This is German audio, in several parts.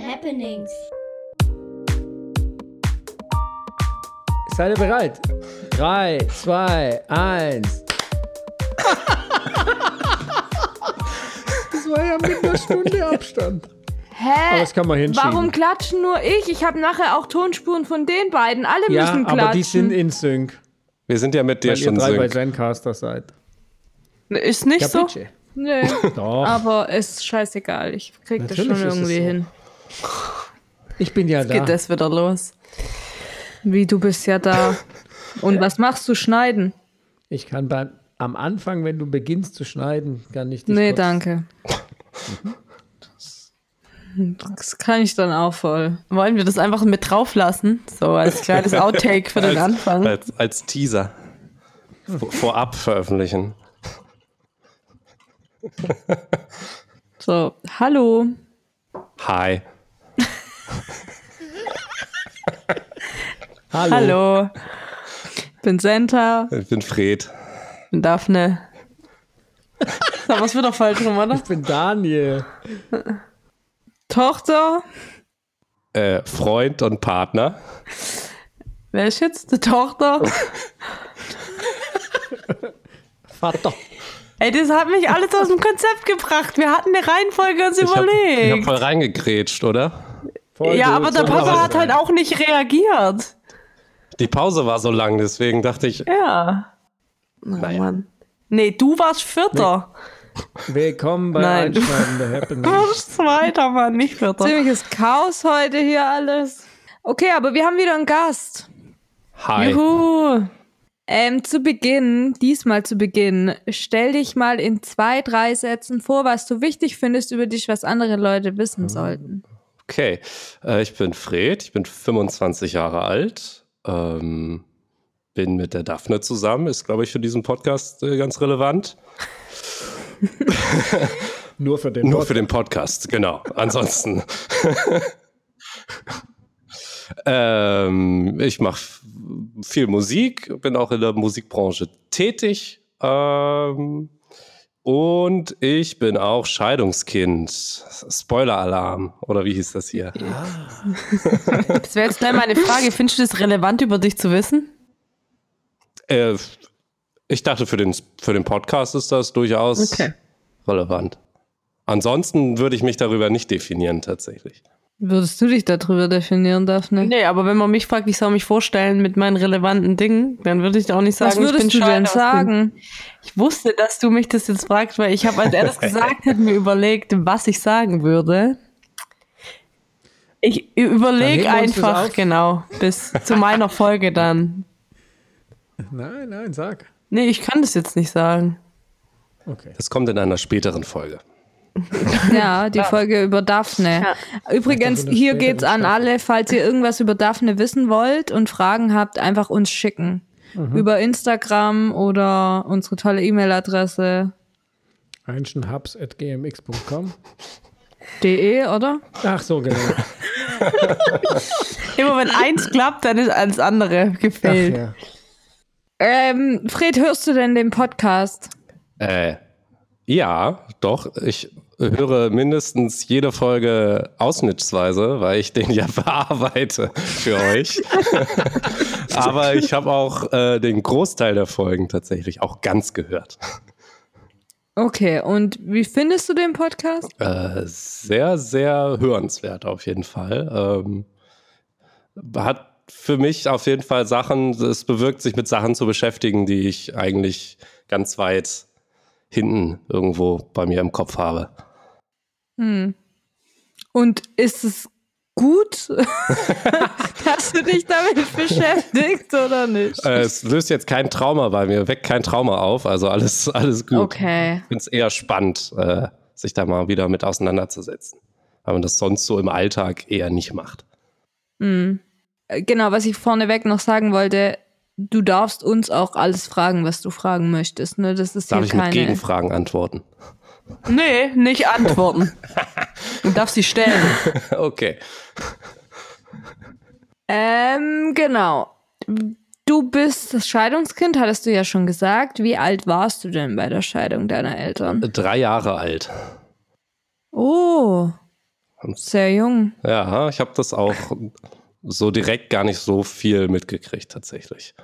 Happenings. Seid ihr bereit? Drei, zwei, eins. das war ja mit einer Stunde Abstand. Hä? Aber das kann man hinschieben. Warum klatschen nur ich? Ich habe nachher auch Tonspuren von den beiden. Alle Ja, müssen klatschen. aber die sind in Sync, Wir sind ja mit dir weil ihr schon drei bei sync. Zencaster seid. Ist nicht Ja, so? Nö. Doch, aber ist scheißegal. Ich krieg das Natürlich schon ist es irgendwie so. hin. Ich bin ja da. Geht das wieder los? Wie, du bist ja da. Und was machst du? Schneiden? Ich kann beim, am Anfang, wenn du beginnst zu schneiden, kann ich dich Nee, kurz- danke. Das kann ich dann auch voll. Wollen wir das einfach mit drauf lassen? So als kleines Outtake für den Anfang. Als, als Teaser. Vor- Vorab veröffentlichen. So, hallo. Hi. Hallo. Hallo. Ich bin Senta, Ich bin Fred. ich bin Daphne. Da was wieder falsch rum, oder? Ich bin Daniel. Tochter. Äh, Freund und Partner. Wer ist jetzt die Tochter? Vater. Ey, das hat mich alles aus dem Konzept gebracht. Wir hatten eine Reihenfolge uns Ich hab, ich hab überlegt. voll reingegrätscht, oder? Voll ja, gut, aber der Papa hat halt auch nicht reagiert. Die Pause war so lang, deswegen dachte ich, Ja. Oh, Naja. Mann. Nee, du warst Vierter. Willkommen bei Nein. Du Happening. warst Zweiter, Mann, nicht Vierter. Ziemliches Chaos heute hier alles. Okay, aber wir haben wieder einen Gast. hi. Juhu. Ähm, zu Beginn, diesmal zu Beginn, stell dich mal in zwei, drei Sätzen vor, was du wichtig findest über dich, was andere Leute wissen sollten. Okay, äh, ich bin Fred, ich bin 25 Jahre alt, ähm, bin mit der Daphne zusammen, ist, glaube ich, für diesen Podcast äh, ganz relevant. Nur für den Nur Pod- für den Podcast, genau. Ansonsten. ähm, ich mache viel Musik, bin auch in der Musikbranche tätig. Ähm, und ich bin auch Scheidungskind. Spoiler-Alarm. Oder wie hieß das hier? Das wäre jetzt gleich meine Frage. Findest du das relevant über dich zu wissen? Äh, ich dachte, für den, für den Podcast ist das durchaus Okay. relevant. Ansonsten würde ich mich darüber nicht definieren, tatsächlich. Würdest du dich darüber definieren, Daphne? Nee, aber wenn man mich fragt, ich soll mich vorstellen mit meinen relevanten Dingen, dann würde ich auch nicht sagen, was würdest ich bin du denn sagen? Ich wusste, dass du mich das jetzt fragst, weil ich habe, als er das gesagt hat, mir überlegt, was ich sagen würde. Ich überlege einfach, genau, bis zu meiner Folge dann. Nein, nein, sag. Nee, ich kann das jetzt nicht sagen. Okay. Das kommt in einer späteren Folge. Ja, die Folge über Daphne. Übrigens, in der hier geht's an alle, falls ihr irgendwas über Daphne wissen wollt und Fragen habt, einfach uns schicken. Mhm. Über Instagram oder unsere tolle E-Mail-Adresse Einschenhubs.gmx.com. de, oder? Ach so, genau. Immer wenn eins klappt, dann ist alles andere Ach, gefehlt. ja. Ähm, Fred, hörst du denn den Podcast? Äh, ja, doch. Ich höre mindestens jede Folge ausschnittsweise, weil ich den ja bearbeite für euch. Aber ich habe auch äh, den Großteil der Folgen tatsächlich auch ganz gehört. Okay, und wie findest du den Podcast? Äh, sehr, sehr hörenswert auf jeden Fall. Ähm, hat für mich auf jeden Fall Sachen, es bewirkt sich mit Sachen zu beschäftigen, die ich eigentlich ganz weit hinten irgendwo bei mir im Kopf habe. Und ist es gut, dass du dich damit beschäftigst oder nicht? Äh, es löst jetzt kein Trauma bei mir, weckt kein Trauma auf, also alles, alles gut. Okay. Ich finde es eher spannend, äh, sich da mal wieder mit auseinanderzusetzen. Weil man das sonst so im Alltag eher nicht macht. Äh, Genau, was ich vorneweg noch sagen wollte, du darfst uns auch alles fragen, was du fragen möchtest. Ne? Das ist Darf ich mit keine. Gegenfragen antworten? Nee, nicht antworten. Du darfst sie stellen. okay. Ähm, genau. Du bist das Scheidungskind, hattest du ja schon gesagt. Wie alt warst du denn bei der Scheidung deiner Eltern? Drei Jahre alt. Oh, Sehr jung. Ja, ich habe das auch so direkt gar nicht so viel mitgekriegt tatsächlich.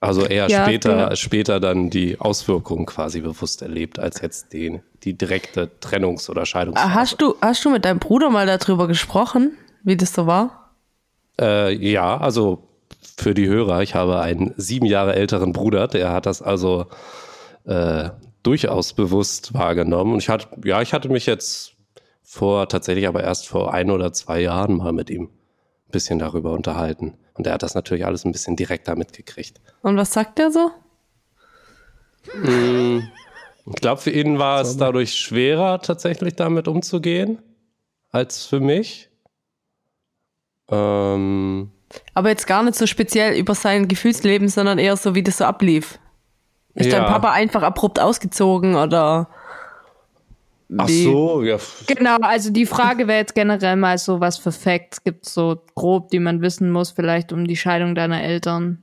Also eher Ja, später, du- später dann die Auswirkungen quasi bewusst erlebt, als jetzt die, die direkte Trennungs- oder Scheidungsphase. Ah, Hast du, hast du mit deinem Bruder mal darüber gesprochen, wie das so war? Äh, ja, also für die Hörer, ich habe einen sieben Jahre älteren Bruder, der hat das also äh, durchaus bewusst wahrgenommen. Und ich hatte, ja, ich hatte mich jetzt vor, tatsächlich aber erst vor ein oder zwei Jahren mal mit ihm bisschen darüber unterhalten. Und er hat das natürlich alles ein bisschen direkter mitgekriegt. Und was sagt der so? Ich glaube, für ihn war es dadurch schwerer, tatsächlich damit umzugehen, als für mich. Ähm, Aber jetzt gar nicht so speziell über sein Gefühlsleben, sondern eher so, wie das so ablief. Ist dein Ja. Papa einfach abrupt ausgezogen oder? Ach so, ja. Genau, also die Frage wäre jetzt generell mal so, was für Facts gibt es so grob, die man wissen muss, vielleicht um die Scheidung deiner Eltern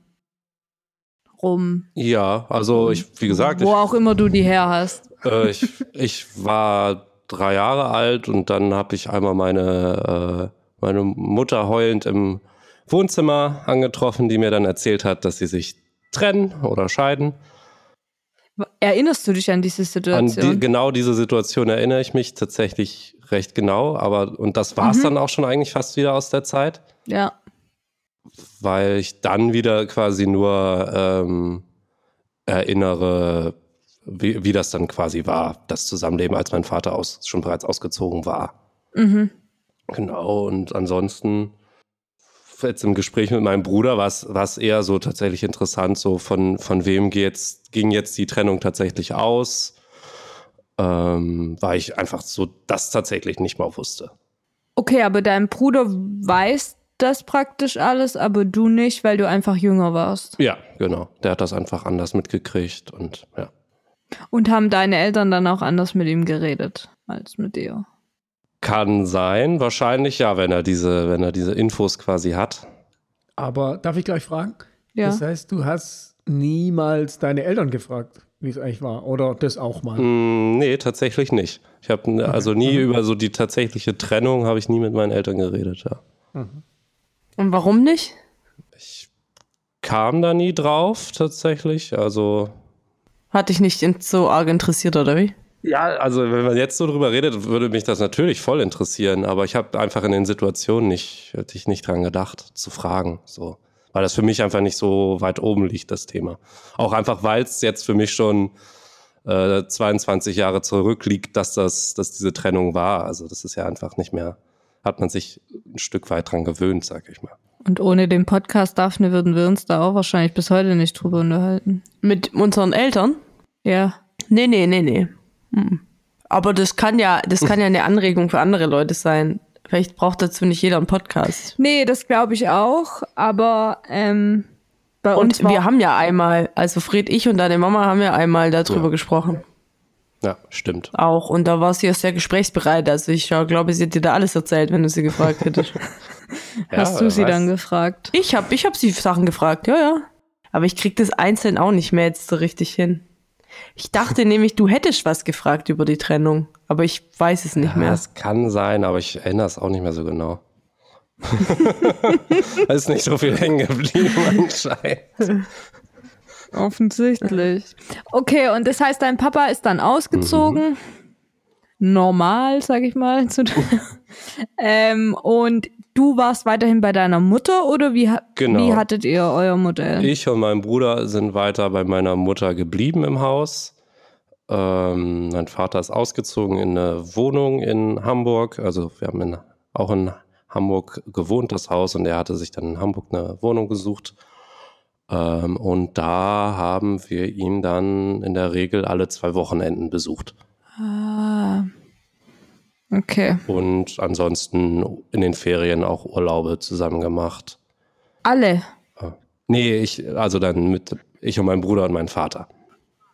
rum. Ja, also ich, wie gesagt, Wo ich, auch immer du die her hast. äh, ich, ich war drei Jahre alt und dann habe ich einmal meine, äh, meine Mutter heulend im Wohnzimmer angetroffen, die mir dann erzählt hat, dass sie sich trennen oder scheiden. Erinnerst du dich an diese An Situation? die, genau diese Situation erinnere ich mich tatsächlich recht genau, aber und das war es dann auch schon eigentlich fast wieder aus der Zeit, ja. weil ich dann wieder quasi nur ähm, erinnere, wie, wie das dann quasi war, das Zusammenleben, als mein Vater aus, schon bereits ausgezogen war. Mhm. Genau, und ansonsten jetzt im Gespräch mit meinem Bruder war es eher so tatsächlich interessant, so von, von wem geht's, ging jetzt die Trennung tatsächlich aus, ähm, weil ich einfach so das tatsächlich nicht mal wusste. Okay, aber dein Bruder weiß das praktisch alles, aber du nicht, weil du einfach jünger warst. Ja, genau. Der hat das einfach anders mitgekriegt und ja. Und haben deine Eltern dann auch anders mit ihm geredet als mit dir? Kann sein, wahrscheinlich ja, wenn er diese, wenn er diese Infos quasi hat. Aber darf ich gleich fragen? Ja. Das heißt, du hast niemals deine Eltern gefragt, wie es eigentlich war. Oder das auch mal. Mm, nee, tatsächlich nicht. Ich habe also nie über so die tatsächliche Trennung habe ich nie mit meinen Eltern geredet, ja. Und warum nicht? kam da nie drauf tatsächlich. Also Hat dich nicht in- so arg interessiert, oder wie? Ja, also wenn man jetzt so drüber redet, würde mich das natürlich voll interessieren. Aber ich habe einfach in den Situationen nicht, hätte ich nicht dran gedacht, zu fragen. So, weil das für mich einfach nicht so weit oben liegt, das Thema. Auch einfach, weil es jetzt für mich schon äh, 22 Jahre zurückliegt, dass das, dass diese Trennung war. Also das ist ja einfach nicht mehr, hat man sich ein Stück weit dran gewöhnt, sag ich mal. Und ohne den Podcast Daphne würden wir uns da auch wahrscheinlich bis heute nicht drüber unterhalten. Mit unseren Eltern? Ja. Nee, nee, nee, nee. Aber das kann ja, das kann ja eine Anregung für andere Leute sein. Vielleicht braucht dazu nicht jeder einen Podcast. Nee, das glaube ich auch, aber ähm, bei uns Und war, wir haben ja einmal, also Fred, ich und deine Mama haben ja einmal darüber gesprochen. Ja, stimmt. Auch. Und da war sie ja sehr gesprächsbereit. Also ich ja, glaube, sie hat dir da alles erzählt, wenn du sie gefragt hättest. hast Ja, du wer sie weiß. dann gefragt? ich habe ich hab sie Sachen gefragt, ja, ja. Aber ich krieg das einzeln auch nicht mehr jetzt so richtig hin. Ich dachte nämlich, du hättest was gefragt über die Trennung, aber ich weiß es nicht Ja, mehr. es kann sein, aber ich erinnere es auch nicht mehr so genau. da ist nicht so viel hängen geblieben anscheinend. Offensichtlich. Okay, und das heißt, dein Papa ist dann ausgezogen. Normal, sag ich mal. Zu ähm, und du warst weiterhin bei deiner Mutter oder wie, Genau. wie hattet ihr euer Modell? Ich und mein Bruder sind weiter bei meiner Mutter geblieben im Haus. Ähm, mein Vater ist ausgezogen in eine Wohnung in Hamburg. Also wir haben in, auch in Hamburg gewohnt, das Haus, und er hatte sich dann in Hamburg eine Wohnung gesucht. Ähm, und da haben wir ihn dann in der Regel alle zwei Wochenenden besucht. Ah. Okay. Und ansonsten in den Ferien auch Urlaube zusammen gemacht. Alle. Nee, ich, also dann mit ich und mein Bruder und mein Vater.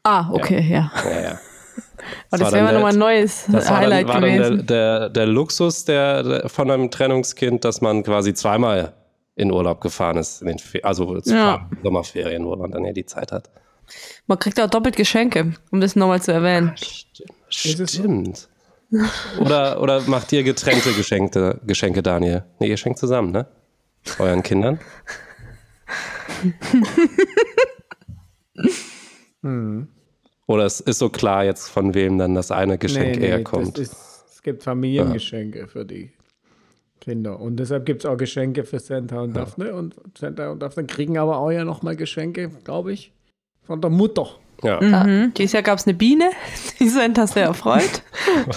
Ah, okay, ja. Ja, ja. War das dann wäre der- nochmal ein neues Das war Highlight dann, war dann gewesen. der, der, der Luxus der, der, von einem Trennungskind, dass man quasi zweimal in Urlaub gefahren ist. In den Fe also Ja. Sommerferien, wo man dann ja die Zeit hat. Man kriegt auch doppelt Geschenke, um das nochmal zu erwähnen. Stimmt. Stimmt. Oder, oder macht ihr getrennte Geschenke, Geschenke, Daniel? Nee, ihr schenkt zusammen, ne? Euren Kindern? Oder es ist so klar jetzt, von wem dann das eine Geschenk eher kommt. ist, es gibt Familiengeschenke für die Kinder. Und deshalb gibt es auch Geschenke für Santa und Daphne. Und Santa und Daphne kriegen aber auch ja nochmal Geschenke, glaube ich, von der Mutter. Ja. Ja. Dieses Jahr gab es eine Biene, die Santa sehr erfreut.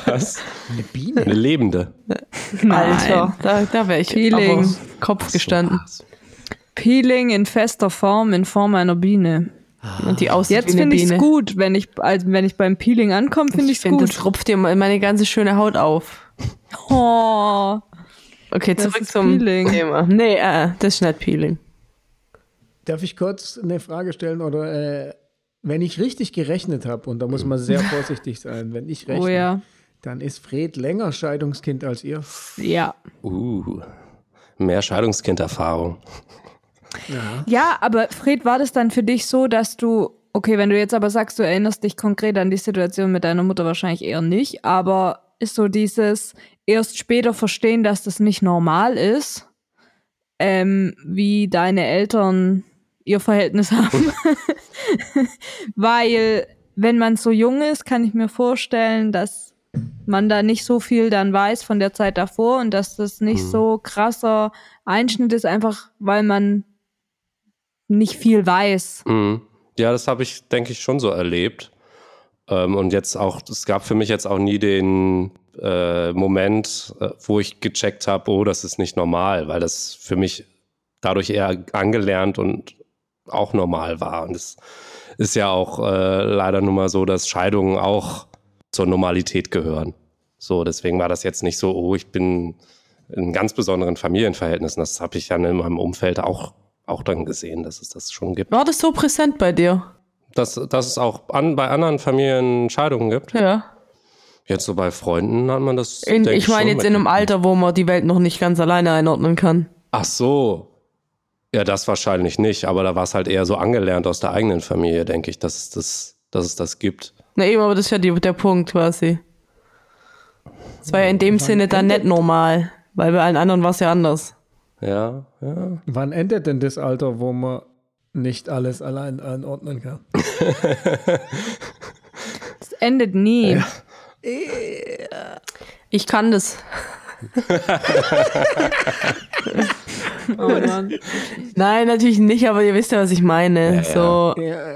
Was? Eine Biene. Eine lebende. Alter, da, da wäre ich Peeling. aber Kopf gestanden. Peeling in fester Form, in Form einer Biene. Und die aussieht Jetzt finde ich es gut, wenn ich, also wenn ich beim Peeling ankomme, finde ich Ich es finde, das gut. rupft dir meine ganze schöne Haut auf. Oh, Okay, Das zurück ist zum Peeling. Thema. Nee, äh, das ist nicht Peeling. Darf ich kurz eine Frage stellen? Oder äh, wenn ich richtig gerechnet habe, und da muss man sehr vorsichtig sein, wenn ich rechne, oh ja. dann ist Fred länger Scheidungskind als ihr. Ja. Uh, mehr Scheidungskinderfahrung. Ja, aber Fred, war das dann für dich so, dass du, okay, wenn du jetzt aber sagst, du erinnerst dich konkret an die Situation mit deiner Mutter wahrscheinlich eher nicht, aber ist so dieses erst später verstehen, dass das nicht normal ist, ähm, wie deine Eltern ihr Verhältnis haben. Weil, wenn man so jung ist, kann ich mir vorstellen, dass man da nicht so viel dann weiß von der Zeit davor und dass das nicht so krasser Einschnitt ist, einfach weil man nicht viel weiß. Mhm. Ja, das habe ich, denke ich, schon so erlebt. Ähm, und jetzt auch, es gab für mich jetzt auch nie den äh, Moment, äh, wo ich gecheckt habe, oh, das ist nicht normal, weil das für mich dadurch eher angelernt und auch normal war. Und es ist ja auch äh, leider nun mal so, dass Scheidungen auch zur Normalität gehören. So, deswegen war das jetzt nicht so, oh, ich bin in ganz besonderen Familienverhältnissen. Das habe ich ja in meinem Umfeld auch, auch dann gesehen, dass es das schon gibt. War das so präsent bei dir? Dass, dass es auch an, bei anderen Familien Scheidungen gibt. Ja. Jetzt so bei Freunden hat man das. In, ich meine jetzt in einem. Alter, wo man die Welt noch nicht ganz alleine einordnen kann. Ach so. Ja, das wahrscheinlich nicht, aber da war es halt eher so angelernt aus der eigenen Familie, denke ich, dass es das, dass es das gibt. Na eben, aber das ist ja die, der Punkt quasi. Es war ja in dem Sinne dann nicht normal, weil bei allen anderen war es ja anders. Ja, ja. Wann endet denn das Alter, wo man nicht alles allein einordnen kann? Es endet nie. Ich kann das. Oh Mann. Nein, natürlich nicht, aber ihr wisst ja, was ich meine. ja. So,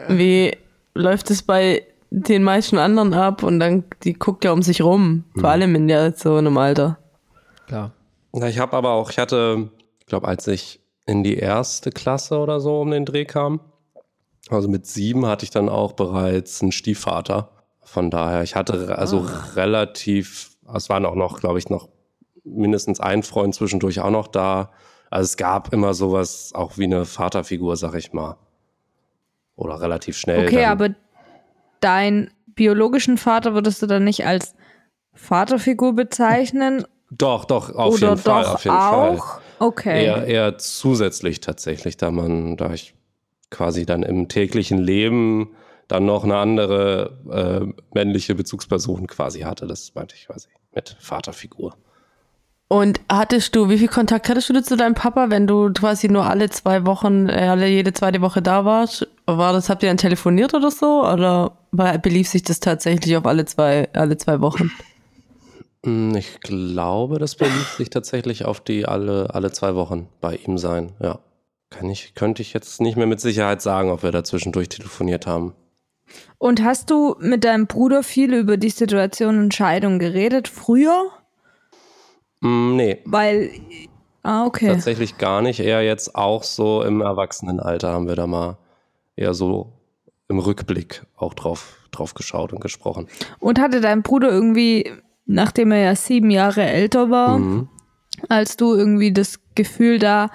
wie läuft es bei den meisten anderen ab und dann, die guckt ja um sich rum. Vor allem in ja so einem Alter. Klar. Na, ich habe aber auch, ich hatte, ich glaube, als ich in die erste Klasse oder so um den Dreh kam, also mit sieben hatte ich dann auch bereits einen Stiefvater. Von daher, ich hatte also relativ, es waren auch noch, glaube ich, noch mindestens ein Freund zwischendurch auch noch da. Also es gab immer sowas, auch wie eine Vaterfigur, sag ich mal. Oder relativ schnell. Okay, aber deinen biologischen Vater würdest du dann nicht als Vaterfigur bezeichnen? Doch, doch, auf oder jeden Fall, doch auf jeden Fall. auch? Okay. Eher, eher zusätzlich tatsächlich, da man, da ich quasi dann im täglichen Leben dann noch eine andere äh, männliche Bezugsperson quasi hatte. Das meinte ich quasi mit Vaterfigur. Und hattest du, wie viel Kontakt hattest du zu deinem Papa, wenn du quasi nur alle zwei Wochen, äh, alle jede zweite Woche da warst? War das, habt ihr dann telefoniert oder so? Oder war, belief sich das tatsächlich auf alle zwei, alle zwei Wochen? Hm, Ich glaube, das belief sich tatsächlich auf die alle, alle zwei Wochen bei ihm sein. Ja. Kann ich, könnte ich jetzt nicht mehr mit Sicherheit sagen, ob wir da zwischendurch telefoniert haben. Und hast du mit deinem Bruder viel über die Situation und Scheidung geredet früher? Hm, nee, Weil. Ah, okay. Tatsächlich gar nicht. Eher jetzt auch so im Erwachsenenalter haben wir da mal eher so im Rückblick auch drauf, drauf geschaut und gesprochen. Und hatte dein Bruder irgendwie, nachdem er ja sieben Jahre älter war, Mhm. als du irgendwie das Gefühl da,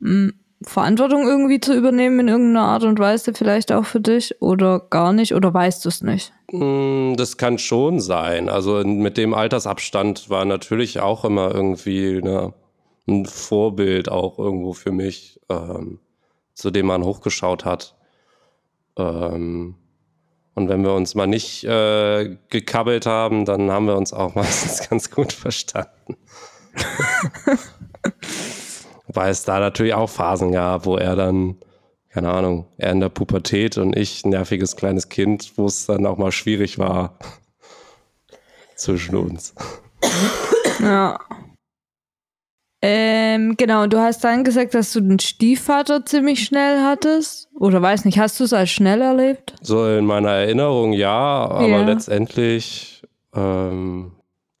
mh, Verantwortung irgendwie zu übernehmen in irgendeiner Art und Weise, vielleicht auch für dich oder gar nicht oder weißt du es nicht? Mm, Das kann schon sein. Also mit dem Altersabstand war natürlich auch immer irgendwie eine, ein Vorbild auch irgendwo für mich, ähm, zu dem man hochgeschaut hat. Ähm, Und wenn wir uns mal nicht äh, gekabbelt haben, dann haben wir uns auch meistens ganz gut verstanden. Weil es da natürlich auch Phasen gab, wo er dann, keine Ahnung, er in der Pubertät und ich, nerviges kleines Kind, wo es dann auch mal schwierig war zwischen uns. Ja. Ähm, genau, du hast dann gesagt, dass du den Stiefvater ziemlich schnell hattest. Oder weiß nicht, hast du es als schnell erlebt? So in meiner Erinnerung ja, aber ja. letztendlich ähm,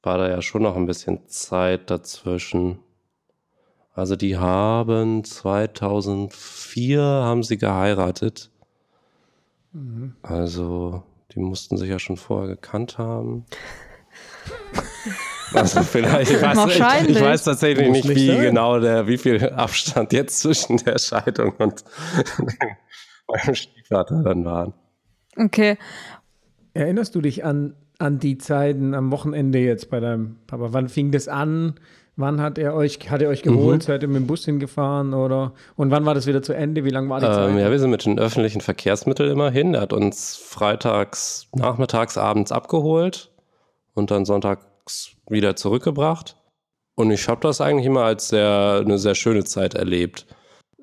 war da ja schon noch ein bisschen Zeit dazwischen. Also die haben 2004 haben sie geheiratet. Mhm. Also die mussten sich ja schon vorher gekannt haben. Also vielleicht, ich weiß, ich, ich weiß tatsächlich nicht, wie sein. genau der, wie viel Abstand jetzt zwischen der Scheidung und meinem Stiefvater dann waren. Okay. Erinnerst du dich an, an die Zeiten am Wochenende jetzt bei deinem Papa? Wann fing das an? Wann hat er euch, hat er euch geholt? Mhm. Seid ihr mit dem Bus hingefahren oder? Und wann war das wieder zu Ende? Wie lange war die ähm, Zeit? Ja, wir sind mit den öffentlichen Verkehrsmitteln immer hin. Er hat uns freitags, nachmittags, abends abgeholt und dann sonntags wieder zurückgebracht. Und ich habe das eigentlich immer als sehr, eine sehr schöne Zeit erlebt.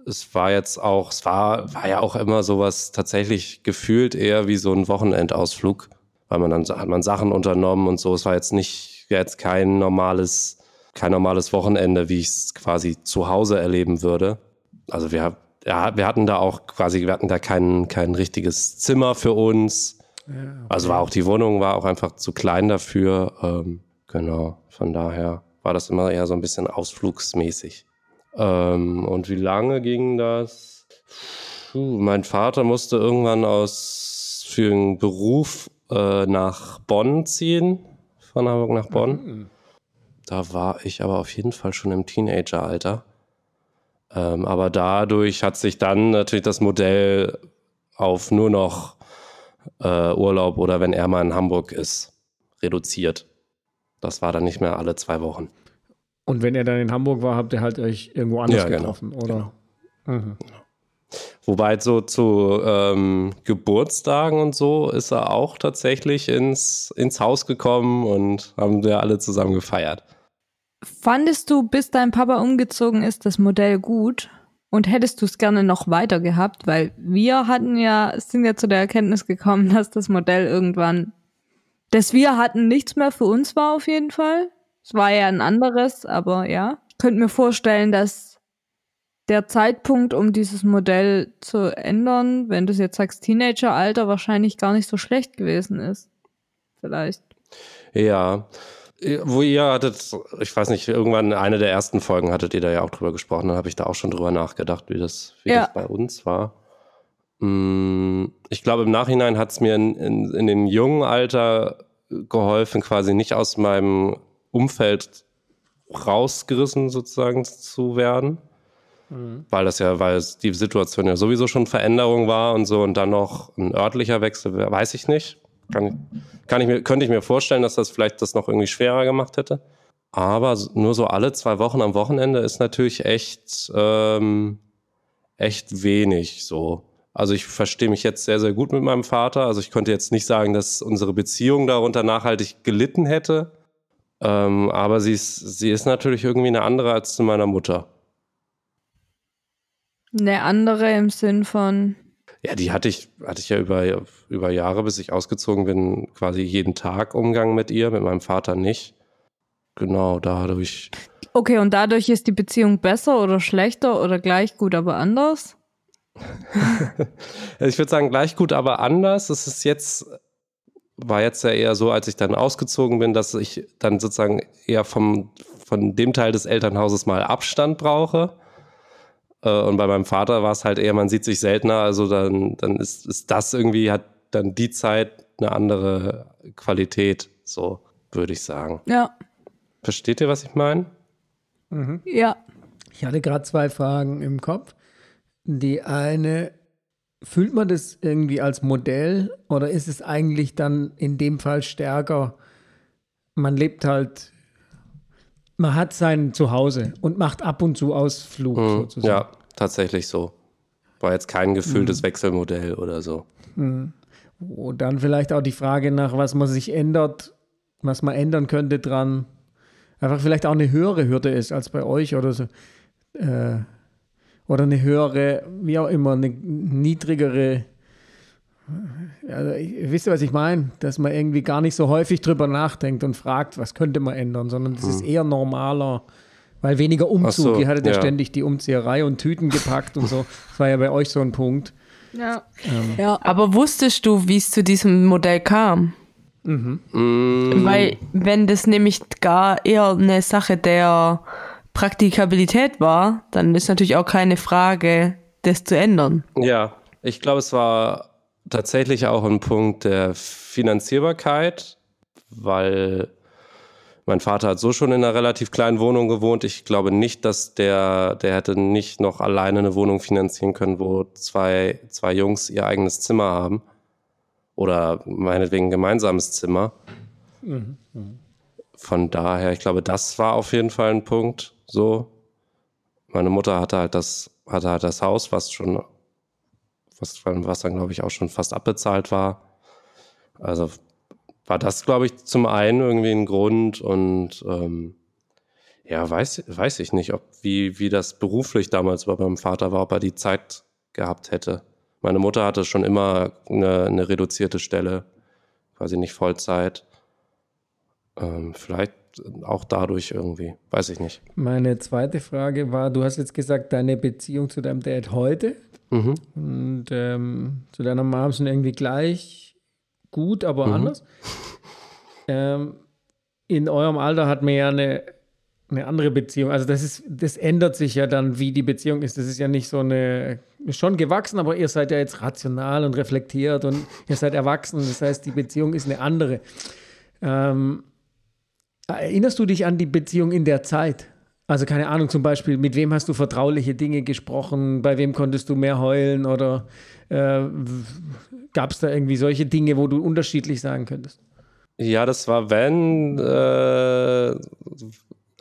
Es war jetzt auch, es war, war ja auch immer sowas tatsächlich gefühlt eher wie so ein Wochenendausflug, weil man dann hat man Sachen unternommen und so. Es war jetzt nicht, jetzt kein normales, kein normales Wochenende, wie ich es quasi zu Hause erleben würde. Also wir, ja, wir hatten da auch quasi, wir hatten da kein, kein richtiges Zimmer für uns. Ja, okay. Also war auch die Wohnung war auch einfach zu klein dafür. Ähm, Genau, von daher war das immer eher so ein bisschen ausflugsmäßig. Ähm, und wie lange ging das? Puh, mein Vater musste irgendwann aus für einen Beruf äh, nach Bonn ziehen, von Hamburg nach Bonn. Mhm. Da war ich aber auf jeden Fall schon im Teenageralter. Ähm, aber dadurch hat sich dann natürlich das Modell auf nur noch äh, Urlaub oder wenn er mal in Hamburg ist, reduziert. Das war dann nicht mehr alle zwei Wochen. Und wenn er dann in Hamburg war, habt ihr halt euch irgendwo anders ja, genau. getroffen, oder? Genau. Mhm. Wobei so zu ähm, Geburtstagen und so ist er auch tatsächlich ins, ins Haus gekommen und haben wir alle zusammen gefeiert. Fandest du, bis dein Papa umgezogen ist, das Modell gut? Und hättest du es gerne noch weiter gehabt? Weil wir hatten ja, sind ja zu der Erkenntnis gekommen, dass das Modell irgendwann das wir hatten nichts mehr für uns war auf jeden Fall. Es war ja ein anderes, aber ja. Ich könnte mir vorstellen, dass der Zeitpunkt, um dieses Modell zu ändern, wenn du jetzt sagst Teenageralter, wahrscheinlich gar nicht so schlecht gewesen ist. Vielleicht. Ja. Wo ihr hattet, ich weiß nicht, irgendwann eine der ersten Folgen hattet ihr da ja auch drüber gesprochen, dann habe ich da auch schon drüber nachgedacht, wie das, wie ja. das bei uns war. Mm, ich glaube, im Nachhinein hat es mir in, in, in dem jungen Alter geholfen, quasi nicht aus meinem Umfeld rausgerissen sozusagen zu werden. Mhm. Weil das ja, weil die Situation ja sowieso schon Veränderung war und so und dann noch ein örtlicher Wechsel, weiß ich nicht. Kann, kann ich mir, könnte ich mir vorstellen, dass das vielleicht das noch irgendwie schwerer gemacht hätte. Aber nur so alle zwei Wochen am Wochenende ist natürlich echt, ähm, echt wenig so. Also ich verstehe mich jetzt sehr, sehr gut mit meinem Vater. Also ich könnte jetzt nicht sagen, dass unsere Beziehung darunter nachhaltig gelitten hätte. Ähm, aber sie ist, sie ist natürlich irgendwie eine andere als zu meiner Mutter. Eine andere im Sinn von. Ja, die hatte ich, hatte ich ja über, über Jahre, bis ich ausgezogen bin, quasi jeden Tag Umgang mit ihr, mit meinem Vater nicht. Genau, dadurch. Okay, und dadurch ist die Beziehung besser oder schlechter oder gleich gut, aber anders? ich würde sagen, gleich gut, aber anders. Es ist jetzt, war jetzt ja eher so, als ich dann ausgezogen bin, dass ich dann sozusagen eher vom, von dem Teil des Elternhauses mal Abstand brauche. Äh, und bei meinem Vater war es halt eher, man sieht sich seltener, also dann, dann ist, ist das irgendwie, hat dann die Zeit eine andere Qualität, so würde ich sagen. Ja. Versteht ihr, was ich meine? Mhm. Ja. Ich hatte gerade zwei Fragen im Kopf. Die eine, fühlt man das irgendwie als Modell oder ist es eigentlich dann in dem Fall stärker, man lebt halt, man hat sein Zuhause und macht ab und zu Ausflug mhm, sozusagen. Ja, tatsächlich so. War jetzt kein gefühltes mhm. Wechselmodell oder so. Mhm. wo dann vielleicht auch die Frage nach, was man sich ändert, was man ändern könnte dran, einfach vielleicht auch eine höhere Hürde ist als bei euch oder so. Äh, oder eine höhere, wie auch immer, eine niedrigere. Also, wisst ihr, was ich meine? Dass man irgendwie gar nicht so häufig drüber nachdenkt und fragt, was könnte man ändern, sondern es hm. ist eher normaler, weil weniger Umzug. So, Ihr hattet ja. ja ständig die Umzieherei und Tüten gepackt und so. Das war ja bei euch so ein Punkt. Ja. Ähm. ja. Aber wusstest du, wie es zu diesem Modell kam? Mhm. Mm. Weil, wenn das nämlich gar eher eine Sache der Praktikabilität war, dann ist natürlich auch keine Frage, das zu ändern. Ja, ich glaube, es war tatsächlich auch ein Punkt der Finanzierbarkeit, weil mein Vater hat so schon in einer relativ kleinen Wohnung gewohnt. Ich glaube nicht, dass der, der hätte nicht noch alleine eine Wohnung finanzieren können, wo zwei, zwei Jungs ihr eigenes Zimmer haben. Oder meinetwegen ein gemeinsames Zimmer. Mhm. Von daher, ich glaube, das war auf jeden Fall ein Punkt. So. Meine Mutter hatte halt das, hatte halt das Haus, was schon, was, was dann, glaube ich, auch schon fast abbezahlt war. Also war das, glaube ich, zum einen irgendwie ein Grund und ähm, ja, weiß, weiß ich nicht, ob wie, wie das beruflich damals bei meinem Vater war, ob er die Zeit gehabt hätte. Meine Mutter hatte schon immer eine, eine reduzierte Stelle, quasi nicht Vollzeit. Ähm, vielleicht auch dadurch irgendwie, weiß ich nicht. Meine zweite Frage war, du hast jetzt gesagt, deine Beziehung zu deinem Dad heute mhm. und ähm, zu deiner Mom sind irgendwie gleich gut, aber mhm. anders. Ähm, in eurem Alter hat man ja eine, eine andere Beziehung. Also das ist, das ändert sich ja dann, wie die Beziehung ist. Das ist ja nicht so eine, schon gewachsen, aber ihr seid ja jetzt rational und reflektiert und ihr seid erwachsen. Das heißt, die Beziehung ist eine andere. Ähm, erinnerst du dich an die Beziehung in der Zeit? Also keine Ahnung, zum Beispiel, mit wem hast du vertrauliche Dinge gesprochen? Bei wem konntest du mehr heulen? Oder äh, gab es da irgendwie solche Dinge, wo du unterschiedlich sagen könntest? Ja, das war, wenn, äh,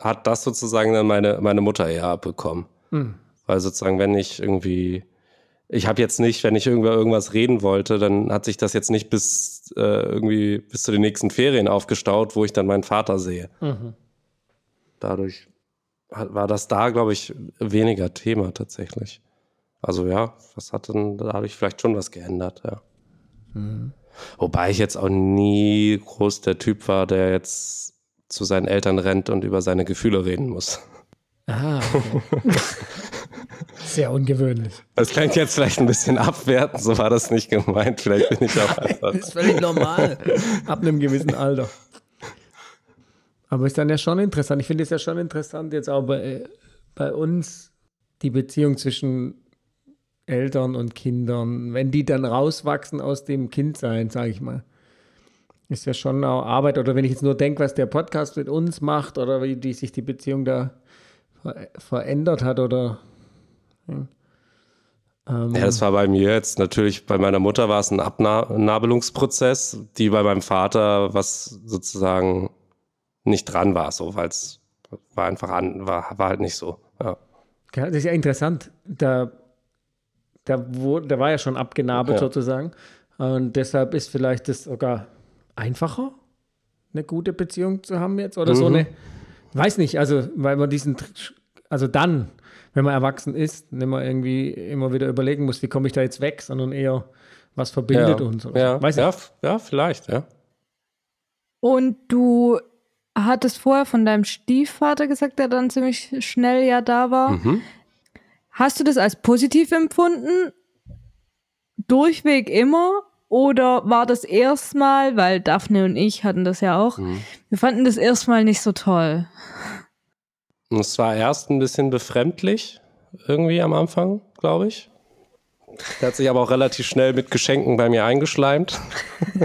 hat das sozusagen dann meine, meine Mutter eher abbekommen. Mhm. Weil sozusagen, wenn ich irgendwie, ich habe jetzt nicht, wenn ich irgendwer irgendwas reden wollte, dann hat sich das jetzt nicht bis äh, irgendwie bis zu den nächsten Ferien aufgestaut, wo ich dann meinen Vater sehe. Mhm. Dadurch war das da, glaube ich, weniger Thema tatsächlich. Also ja, was hat denn dadurch vielleicht schon was geändert, ja. Mhm. Wobei ich jetzt auch nie groß der Typ war, der jetzt zu seinen Eltern rennt und über seine Gefühle reden muss. Ah, okay. Sehr ungewöhnlich. Das klingt jetzt vielleicht ein bisschen abwertend, so war das nicht gemeint. Vielleicht bin ich auch einfach. Das ist völlig normal. Ab einem gewissen Alter. Aber ist dann ja schon interessant. Ich finde es ja schon interessant, jetzt auch bei, bei uns die Beziehung zwischen Eltern und Kindern, wenn die dann rauswachsen aus dem Kindsein, sage ich mal. Ist ja schon auch Arbeit. Oder wenn ich jetzt nur denke, was der Podcast mit uns macht oder wie die, sich die Beziehung da ver verändert hat oder. Ja. Ähm, ja, das war bei mir jetzt natürlich, bei meiner Mutter war es ein Abnabelungsprozess, die bei meinem Vater was sozusagen nicht dran war, so, weil es war einfach an, war, war halt nicht so. Ja. Das ist ja interessant. Da der, wo, der war ja schon abgenabelt ja. sozusagen. Und deshalb ist vielleicht das sogar einfacher, eine gute Beziehung zu haben jetzt. Oder mhm. so eine, weiß nicht, also weil man diesen, also dann, wenn man erwachsen ist, nicht mehr irgendwie immer wieder überlegen muss, wie komme ich da jetzt weg, sondern eher, was verbindet ja. uns. Oder ja. Weiß ja, ja, vielleicht, ja. Und du hattest vorher von deinem Stiefvater gesagt, der dann ziemlich schnell ja da war. Mhm. Hast du das als positiv empfunden? Durchweg immer? Oder war das erstmal, weil Daphne und ich hatten das ja auch, mhm. wir fanden das erstmal nicht so toll. Es war erst ein bisschen befremdlich, irgendwie am Anfang, glaube ich. Der hat sich aber auch relativ schnell mit Geschenken bei mir eingeschleimt.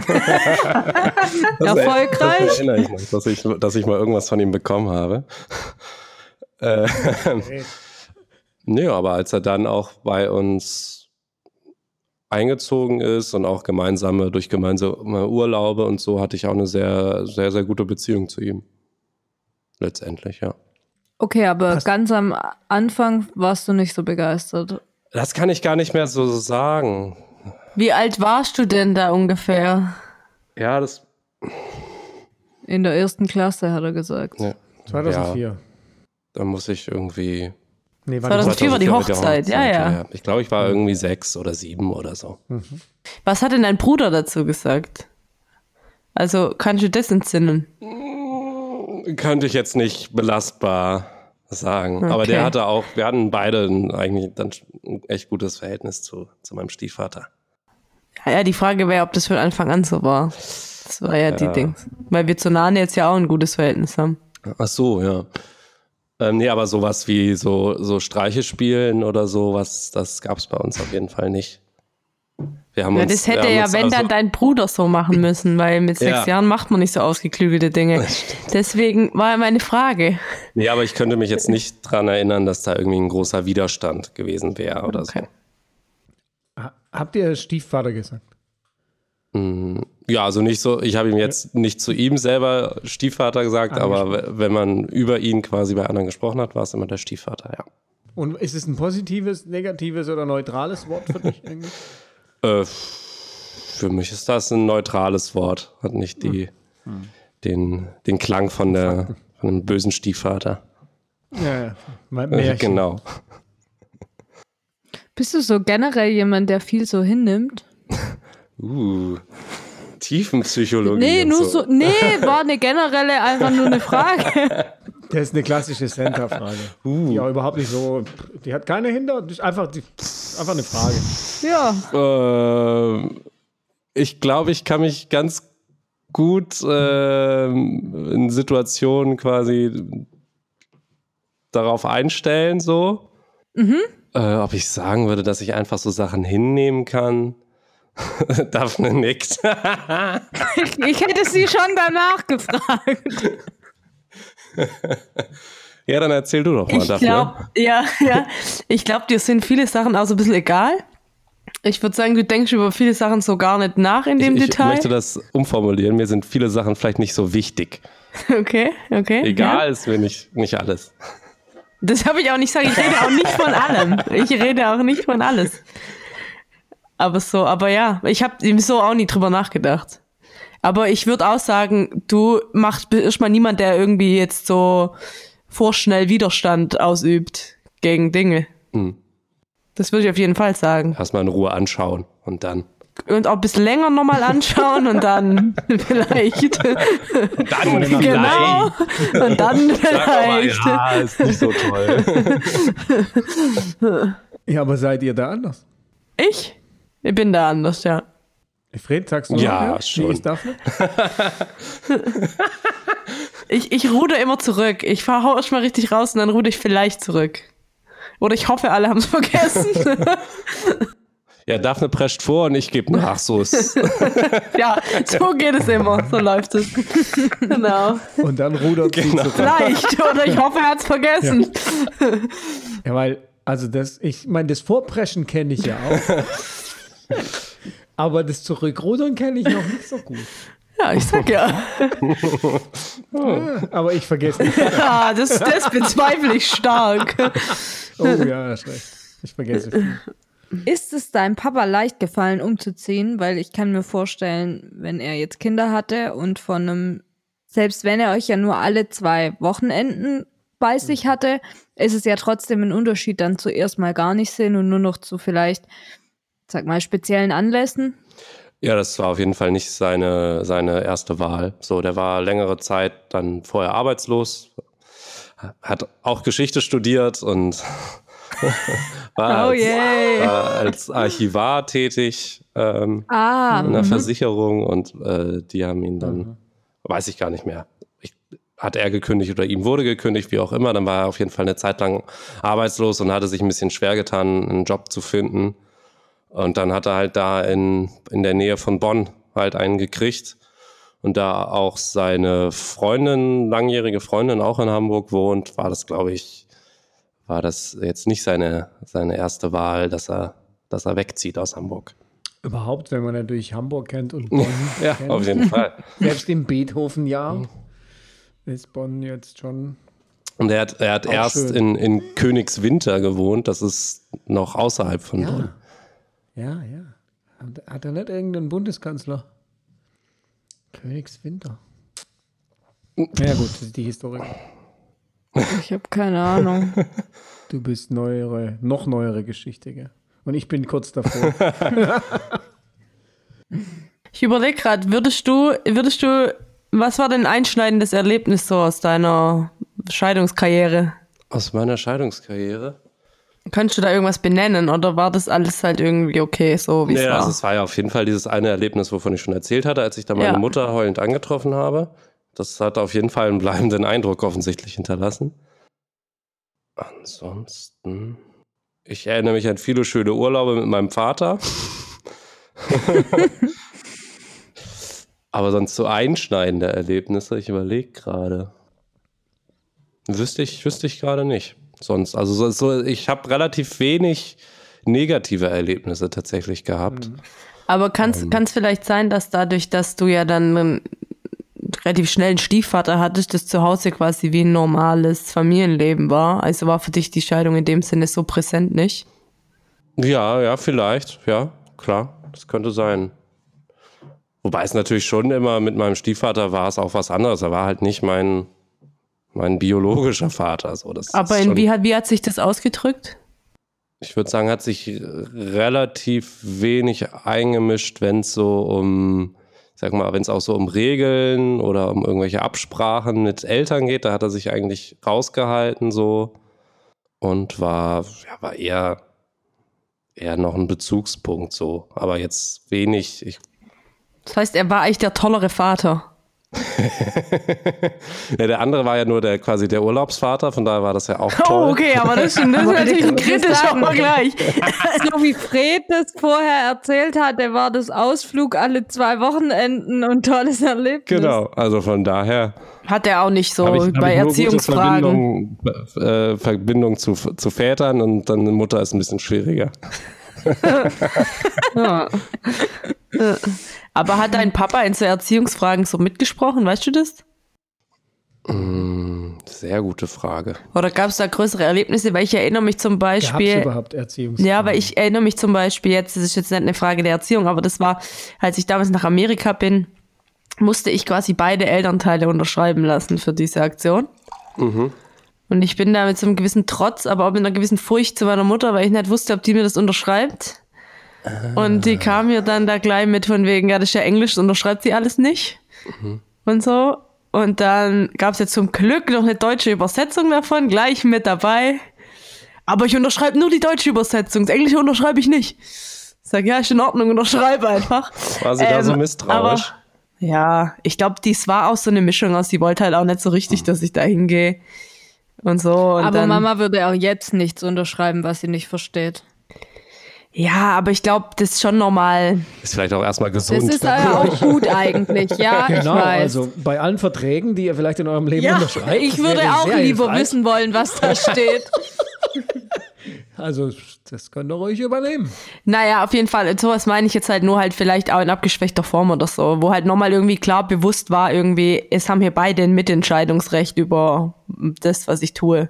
Erfolgreich. Das erinnere ich noch, dass ich, dass ich mal irgendwas von ihm bekommen habe. Äh, Nö, aber als er dann auch bei uns eingezogen ist und auch gemeinsame, durch gemeinsame Urlaube und so, hatte ich auch eine sehr, sehr, sehr gute Beziehung zu ihm. Letztendlich, ja. Okay, aber Passt. ganz am Anfang warst du nicht so begeistert. Das kann ich gar nicht mehr so sagen. Wie alt warst du denn da ungefähr? Ja, das. In der ersten Klasse, hat er gesagt. Ja, 2004. Ja, da muss ich irgendwie. Nee, war 2004 war die 2004 Hochzeit, ja, ja. Ich glaube, ich war irgendwie sechs oder sieben oder so. Was hat denn dein Bruder dazu gesagt? Also, kannst du das entsinnen? Könnte ich jetzt nicht belastbar sagen. Aber Okay. der hatte auch, wir hatten beide eigentlich dann ein echt gutes Verhältnis zu, zu meinem Stiefvater. Ja, ja, die Frage wäre, ob das von Anfang an so war. Das war ja, die Ja. Dings. Weil wir zu Nane jetzt ja auch ein gutes Verhältnis haben. Ach so, ja. Ähm, nee, aber sowas wie so, so Streiche spielen oder sowas, das gab es bei uns auf jeden Fall nicht. Wir haben Ja, uns, das wir hätte haben ja, wenn also, dann dein Bruder so machen müssen, weil mit sechs Ja. Jahren macht man nicht so ausgeklügelte Dinge. Deswegen war meine Frage. Nee, aber ich könnte mich jetzt nicht dran erinnern, dass da irgendwie ein großer Widerstand gewesen wäre oder Okay. Ha- Habt ihr Stiefvater gesagt? so. Ja, also nicht so, ich habe ihm jetzt nicht zu ihm selber Stiefvater gesagt, aber w- wenn man über ihn quasi bei anderen gesprochen hat, war es immer der Stiefvater, ja. Und ist es ein positives, negatives oder neutrales Wort für dich irgendwie? Äh, für mich ist das ein neutrales Wort, hat nicht die, den, den Klang von, der, von einem bösen Stiefvater. Ja, ja. Mal Äh, Märchen. genau. Bist du so generell jemand, der viel so hinnimmt? Uh, Tiefenpsychologie. Nee, und nur so. Nee, war eine generelle, einfach nur eine Frage. Das ist eine klassische Center-Frage. Uh. Die auch überhaupt nicht so. Die hat keine Hinter. Das ist einfach, die, einfach eine Frage. Ja. Ähm, ich glaube, ich kann mich ganz gut ähm, in Situationen quasi darauf einstellen, so. Äh, ob ich sagen würde, dass ich einfach so Sachen hinnehmen kann. Daphne nickt. Ich, ich hätte sie schon danach gefragt. ja, dann erzähl du doch mal, Ich Daphne. glaube, ja, ja. Ich glaube, dir sind viele Sachen auch so ein bisschen egal. Ich würde sagen, du denkst über viele Sachen so gar nicht nach in dem ich, ich Detail. möchte das umformulieren. Mir sind viele Sachen vielleicht nicht so wichtig. Okay, okay. Egal Ja. ist mir nicht, nicht alles. Das habe ich auch nicht gesagt. Ich rede auch nicht von allem. Ich rede auch nicht von alles. Aber so, aber ja, ich habe so auch nie drüber nachgedacht. Aber ich würde auch sagen, du machst erstmal niemand, der irgendwie jetzt so vorschnell Widerstand ausübt gegen Dinge. Hm. Das würde ich auf jeden Fall sagen. Erstmal in Ruhe anschauen und dann. Und auch ein bisschen länger nochmal anschauen und dann vielleicht. Dann genau. Und dann vielleicht. ja, ist nicht so toll. Ja, aber seid ihr da anders? Ich? Ich bin da anders, ja. Fred, sagst du Ja, noch, schon. Wie ist Daphne? Ich, ich ruder immer zurück. Ich fahr hau erstmal richtig raus und dann ruder ich vielleicht zurück. Oder ich hoffe, alle haben es vergessen. Ja, Daphne prescht vor und ich gebe nach. So ist. ja, so geht es immer. So läuft es. genau. Und dann rudert sie Genau. zurück. Vielleicht. Oder ich hoffe, er hat es vergessen. Ja, weil, also das, ich meine, das Vorpreschen kenne ich ja auch. Aber das Zurückrudern kenne ich noch nicht so gut. Ja, ich sag ja. Aber ich vergesse nicht. ja das, das bezweifle ich stark. Oh ja, hast recht. Ich vergesse viel. Ist es deinem Papa leicht gefallen, umzuziehen? Weil ich kann mir vorstellen, wenn er jetzt Kinder hatte und von einem, selbst wenn er euch ja nur alle zwei Wochenenden bei sich hatte, ist es ja trotzdem ein Unterschied, dann zuerst mal gar nicht sehen und nur noch zu vielleicht, sag mal, speziellen Anlässen. Ja, das war auf jeden Fall nicht seine, seine erste Wahl. So, der war längere Zeit dann vorher arbeitslos, hat auch Geschichte studiert und war, Oh als, yay. war als Archivar tätig ähm, Ah, in der mhm. Versicherung und äh, die haben ihn dann, weiß ich gar nicht mehr. Ich, hat er gekündigt oder ihm wurde gekündigt, wie auch immer. Dann war er auf jeden Fall eine Zeit lang arbeitslos und hatte sich ein bisschen schwer getan, einen Job zu finden. Und dann hat er halt da in, in der Nähe von Bonn halt einen gekriegt. Und da auch seine Freundin, langjährige Freundin auch in Hamburg wohnt, war das, glaube ich, war das jetzt nicht seine, seine erste Wahl, dass er, dass er wegzieht aus Hamburg. Überhaupt, wenn man natürlich Hamburg kennt und Bonn Ja, kennt. auf jeden Fall. Selbst im Beethoven-Jahr ist Bonn jetzt schon. Und er hat, er hat erst schön. in, in Königswinter gewohnt, das ist noch außerhalb von Bonn. Ja, ja. Hat, hat er nicht irgendeinen Bundeskanzler? Königswinter. Ja gut, das ist die Historik. Ich habe keine Ahnung. Du bist neuere, noch neuere Geschichte, gell? Und ich bin kurz davor. Ich überlege gerade, würdest du, würdest du, was war denn ein einschneidendes Erlebnis so aus deiner Scheidungskarriere? Aus meiner Scheidungskarriere? Könntest du da irgendwas benennen oder war das alles halt irgendwie okay, so wie es Nee, war? also es war ja auf jeden Fall dieses eine Erlebnis, wovon ich schon erzählt hatte, als ich da meine Ja. Mutter heulend angetroffen habe. Das hat auf jeden Fall einen bleibenden Eindruck offensichtlich hinterlassen. Ansonsten, ich erinnere mich an viele schöne Urlaube mit meinem Vater. Aber sonst so einschneidende Erlebnisse, ich überlege gerade. Wüsste ich, wüsste ich gerade nicht. Sonst, also so, so, ich habe relativ wenig negative Erlebnisse tatsächlich gehabt. Aber kann es vielleicht sein, dass dadurch, dass du ja dann einen relativ schnell einen Stiefvater hattest, das zu Hause quasi wie ein normales Familienleben war? Also war für dich die Scheidung in dem Sinne so präsent nicht? Ja, ja, vielleicht. Ja, klar. Das könnte sein. Wobei es natürlich schon immer mit meinem Stiefvater war es auch was anderes. Er war halt nicht mein, mein biologischer Vater. So, das Aber schon, wie, hat, wie hat sich das ausgedrückt? ich würde sagen, hat sich relativ wenig eingemischt, wenn es so um, sag mal, wenn es auch so um Regeln oder um irgendwelche Absprachen mit Eltern geht, da hat er sich eigentlich rausgehalten so und war, ja, war eher, eher noch ein Bezugspunkt so. Aber jetzt wenig, ich Das heißt, er war eigentlich der tollere Vater. Ja, der andere war ja nur der quasi der Urlaubsvater, von daher war das ja auch toll. Oh, okay, aber das, stimmt, das ist natürlich ein kritischer Vergleich. so wie Fred das vorher erzählt hatte, war das Ausflug alle zwei Wochenenden und tolles Erlebnis. Genau, also von daher Hat er auch nicht so ich, hab bei ich nur gute Erziehungsfragen. Verbindung, äh, Verbindung zu, zu Vätern und dann Mutter ist ein bisschen schwieriger. Ja. Aber hat dein Papa in so Erziehungsfragen so mitgesprochen, weißt du das? Hm, Sehr gute Frage. Oder gab es da größere Erlebnisse? Weil ich erinnere mich zum Gab es Beispiel. überhaupt Erziehungs? Ja, weil ich erinnere mich zum Beispiel jetzt, das ist jetzt nicht eine Frage der Erziehung, aber das war, als ich damals nach Amerika bin, musste ich quasi beide Elternteile unterschreiben lassen für diese Aktion. Und ich bin da mit so einem gewissen Trotz, aber auch mit einer gewissen Furcht zu meiner Mutter, weil ich nicht wusste, ob die mir das unterschreibt. Und die kam mir dann da gleich mit von wegen, ja, das ist ja Englisch, das unterschreibt sie alles nicht. Und so. Und dann gab es ja zum Glück noch eine deutsche Übersetzung davon, gleich mit dabei. Aber ich unterschreibe nur die deutsche Übersetzung. Das Englische unterschreibe ich nicht. Ich sag, ja, ist in Ordnung, unterschreibe einfach. War sie da so Ähm, misstrauisch? Aber, ja, ich glaube, dies war auch so eine Mischung aus. Sie wollte halt auch nicht so richtig, dass ich da hingehe. Und so. Und Aber dann, Mama würde auch jetzt nichts unterschreiben, was sie nicht versteht. Ja, aber ich glaube, das ist schon normal. Ist vielleicht auch erstmal Das gesund. ist ja auch gut eigentlich, ja, ich Genau, weiß. also bei allen Verträgen, die ihr vielleicht in eurem Leben ja, unterschreibt. ich das würde auch lieber hilfreich. wissen wollen, was da steht. Also, das könnt ihr ruhig übernehmen. Naja, auf jeden Fall. Sowas meine ich jetzt halt nur halt vielleicht auch in abgeschwächter Form oder so, wo halt nochmal irgendwie klar bewusst war, irgendwie, es haben hier beide ein Mitentscheidungsrecht über das, was ich tue.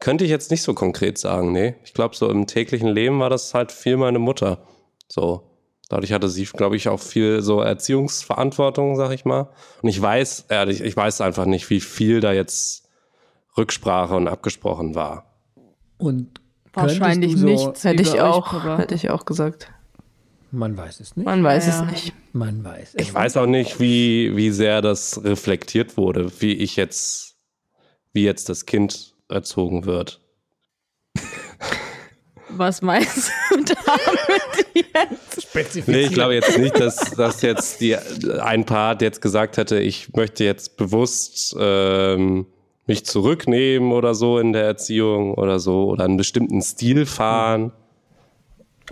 Könnte ich jetzt nicht so konkret sagen, nee. Ich glaube, so im täglichen Leben war das halt viel meine Mutter. So. Dadurch hatte sie, glaube ich, auch viel so Erziehungsverantwortung, sag ich mal. Und ich weiß, ehrlich, ich weiß einfach nicht, wie viel da jetzt Rücksprache und abgesprochen war. Und Wahrscheinlich so, nichts. Hätte ich euch, auch, hätte ich auch gesagt. Man weiß es nicht. Man weiß Ja. es nicht. Man weiß es. Ich weiß auch nicht, wie, wie sehr das reflektiert wurde, wie ich jetzt, wie jetzt das Kind erzogen wird. Was meinst du damit jetzt? Spezifiziert. Nee, ich glaube jetzt nicht, dass, dass jetzt die, ein Part jetzt gesagt hätte, ich möchte jetzt bewusst ähm, mich zurücknehmen oder so in der Erziehung oder so oder einen bestimmten Stil fahren.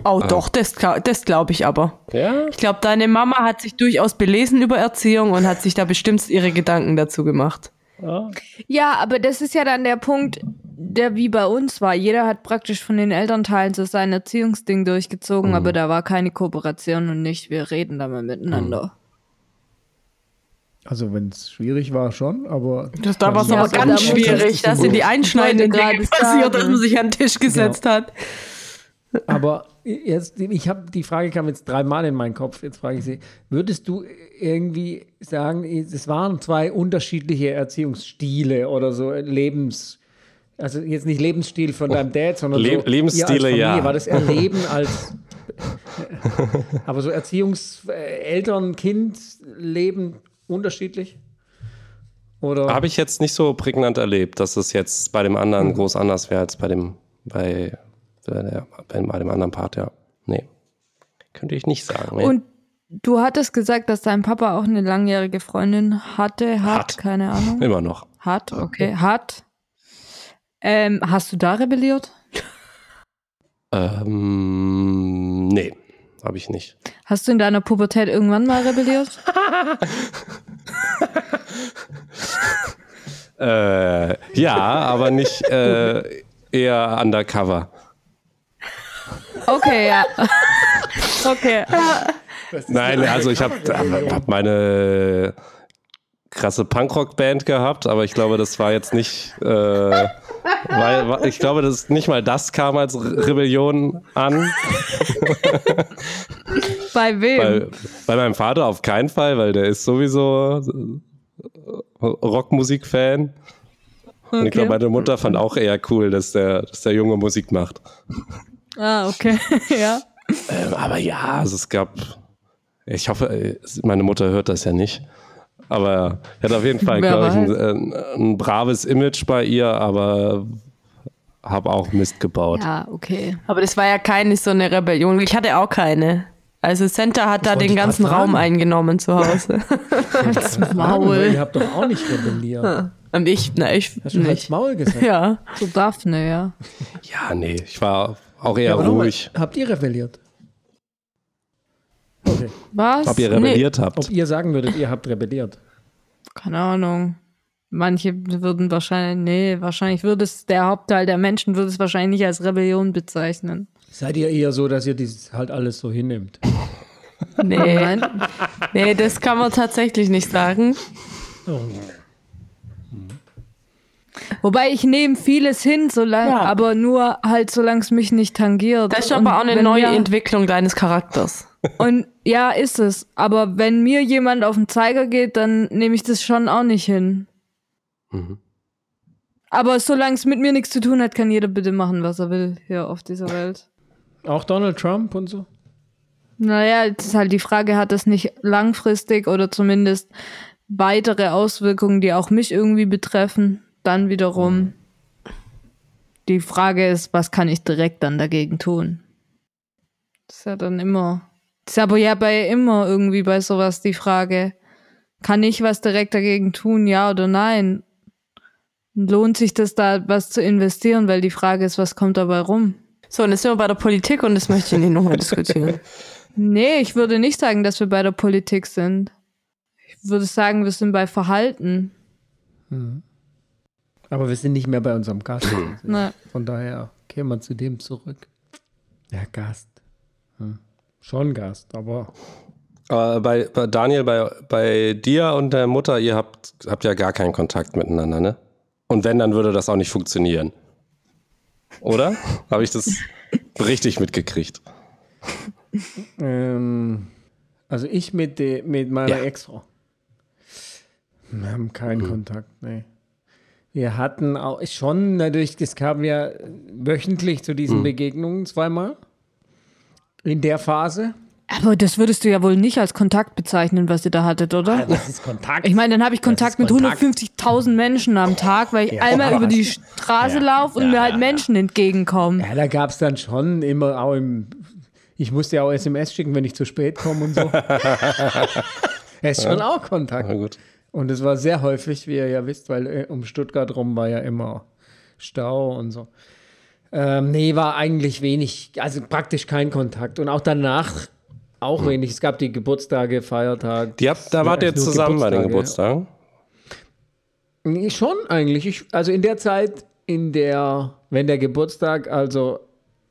Oh, doch, das, das glaube ich aber. Ja? Ich glaube, deine Mama hat sich durchaus belesen über Erziehung und hat sich da bestimmt ihre Gedanken dazu gemacht. Ja, aber das ist ja dann der Punkt, der wie bei uns war. Jeder hat praktisch von den Elternteilen so sein Erziehungsding durchgezogen, aber da war keine Kooperation und nicht, wir reden da mal miteinander. Also, wenn es schwierig war, schon, aber. Das, da war es aber ganz schwierig, man- dass in die einschneidenden Dinge passiert, dass man sich an den Tisch gesetzt hat. Aber jetzt, ich habe die Frage kam jetzt dreimal in meinen Kopf. Jetzt frage ich Sie: Würdest du irgendwie sagen, es waren zwei unterschiedliche Erziehungsstile oder so Lebens, also jetzt nicht Lebensstil von deinem Dad, sondern Le so, Lebensstile, ja. War das Erleben als, aber so Erziehungs, äh, Eltern, Kind, Leben unterschiedlich? Oder? Habe ich jetzt nicht so prägnant erlebt, dass es jetzt bei dem anderen mhm. groß anders wäre als bei dem, bei, bei, der, bei, dem anderen Part, ja. Nee. Könnte ich nicht sagen. Nee. Und du hattest gesagt, dass dein Papa auch eine langjährige Freundin hatte, hat, hat. keine Ahnung. Immer noch. Hat, okay, hat. Ähm, hast du da rebelliert? Ähm, nee, habe ich nicht. Hast du in deiner Pubertät irgendwann mal rebelliert? äh, ja, aber nicht äh, eher undercover. Okay, ja. okay. Nein, also ich habe hab meine krasse Punkrock-Band gehabt, aber ich glaube, das war jetzt nicht, äh, weil, ich glaube, das nicht mal das kam als Rebellion an. Bei wem? Bei, bei meinem Vater auf keinen Fall, weil der ist sowieso Rockmusik-Fan. Okay. Und ich glaube, meine Mutter fand auch eher cool, dass der, dass der Junge Musik macht. Ah, okay, ja. Ähm, aber ja, also es gab, ich hoffe, meine Mutter hört das ja nicht. Aber er hat auf jeden Fall, glaube ich, ein, ein, braves Image bei ihr, aber habe auch Mist gebaut. Ja, okay. Aber das war ja keine so eine Rebellion. Ich hatte auch keine. Also Center hat das da den ganzen Raum eingenommen zu Hause. das Maul. Ihr habt doch auch nicht rebelliert. Und ich, na, ich Hast du nicht. Maul gesagt? Ja. So Daphne, ja. Ja, nee, ich war auch eher ja, ruhig. Mal, habt ihr rebelliert? Okay. Was? Ob ihr rebelliert nee. habt. Ob ihr sagen würdet, ihr habt rebelliert. Keine Ahnung. Manche würden wahrscheinlich, nee, wahrscheinlich würde es, der Hauptteil der Menschen würde es wahrscheinlich nicht als Rebellion bezeichnen. Seid ihr eher so, dass ihr das halt alles so hinnimmt? Nee. nee, das kann man tatsächlich nicht sagen. Oh. Wobei ich nehme vieles hin, solange, ja. aber nur halt, solange es mich nicht tangiert. Das ist aber auch eine neue wir, Entwicklung deines Charakters. Und ja, ist es. Aber wenn mir jemand auf den Zeiger geht, dann nehme ich das schon auch nicht hin. Mhm. Aber solange es mit mir nichts zu tun hat, kann jeder bitte machen, was er will hier auf dieser Welt. Auch Donald Trump und so? Naja, jetzt ist halt die Frage, hat das nicht langfristig oder zumindest weitere Auswirkungen, die auch mich irgendwie betreffen? Dann wiederum die Frage ist, was kann ich direkt dann dagegen tun? Das ist ja dann immer, das ist aber ja bei immer irgendwie bei sowas die Frage, kann ich was direkt dagegen tun, ja oder nein? Lohnt sich das da was zu investieren, weil die Frage ist, was kommt dabei rum? So, und jetzt sind wir bei der Politik und das möchte ich nicht nochmal diskutieren. Nee, ich würde nicht sagen, dass wir bei der Politik sind. Ich würde sagen, wir sind bei Verhalten. Mhm. Aber wir sind nicht mehr bei unserem Gast. Von daher kehren wir zu dem zurück. Ja, Gast. Hm. Schon Gast, aber. Aber bei, bei, Daniel, bei, bei dir und der Mutter, ihr habt, habt ja gar keinen Kontakt miteinander, ne? Und wenn, dann würde das auch nicht funktionieren. Oder? Habe ich das richtig mitgekriegt? Ähm, also ich mit, de, mit meiner ja. Ex-Frau. Wir haben keinen mhm. Kontakt, nee. Wir hatten auch schon natürlich, das kam ja wöchentlich zu diesen mhm. Begegnungen zweimal. In der Phase. Aber das würdest du ja wohl nicht als Kontakt bezeichnen, was ihr da hattet, oder? Ja, das ist Kontakt. Ich meine, dann habe ich Kontakt mit 150.000 Menschen am Tag, weil ich ja, einmal über die Straße ja, laufe und ja, mir halt Menschen entgegenkommen. Ja, da gab es dann schon immer auch im. Ich musste ja auch SMS schicken, wenn ich zu spät komme und so. Es ist schon auch Kontakt. Und es war sehr häufig, wie ihr ja wisst, weil äh, um Stuttgart rum war ja immer Stau und so. Ähm, nee, war eigentlich wenig, also praktisch kein Kontakt. Und auch danach auch hm. wenig. Es gab die Geburtstage, Feiertage. Die habt, da wart ihr zusammen bei den Geburtstagen? Nee, schon eigentlich. Ich, also in der Zeit, in der, wenn der Geburtstag also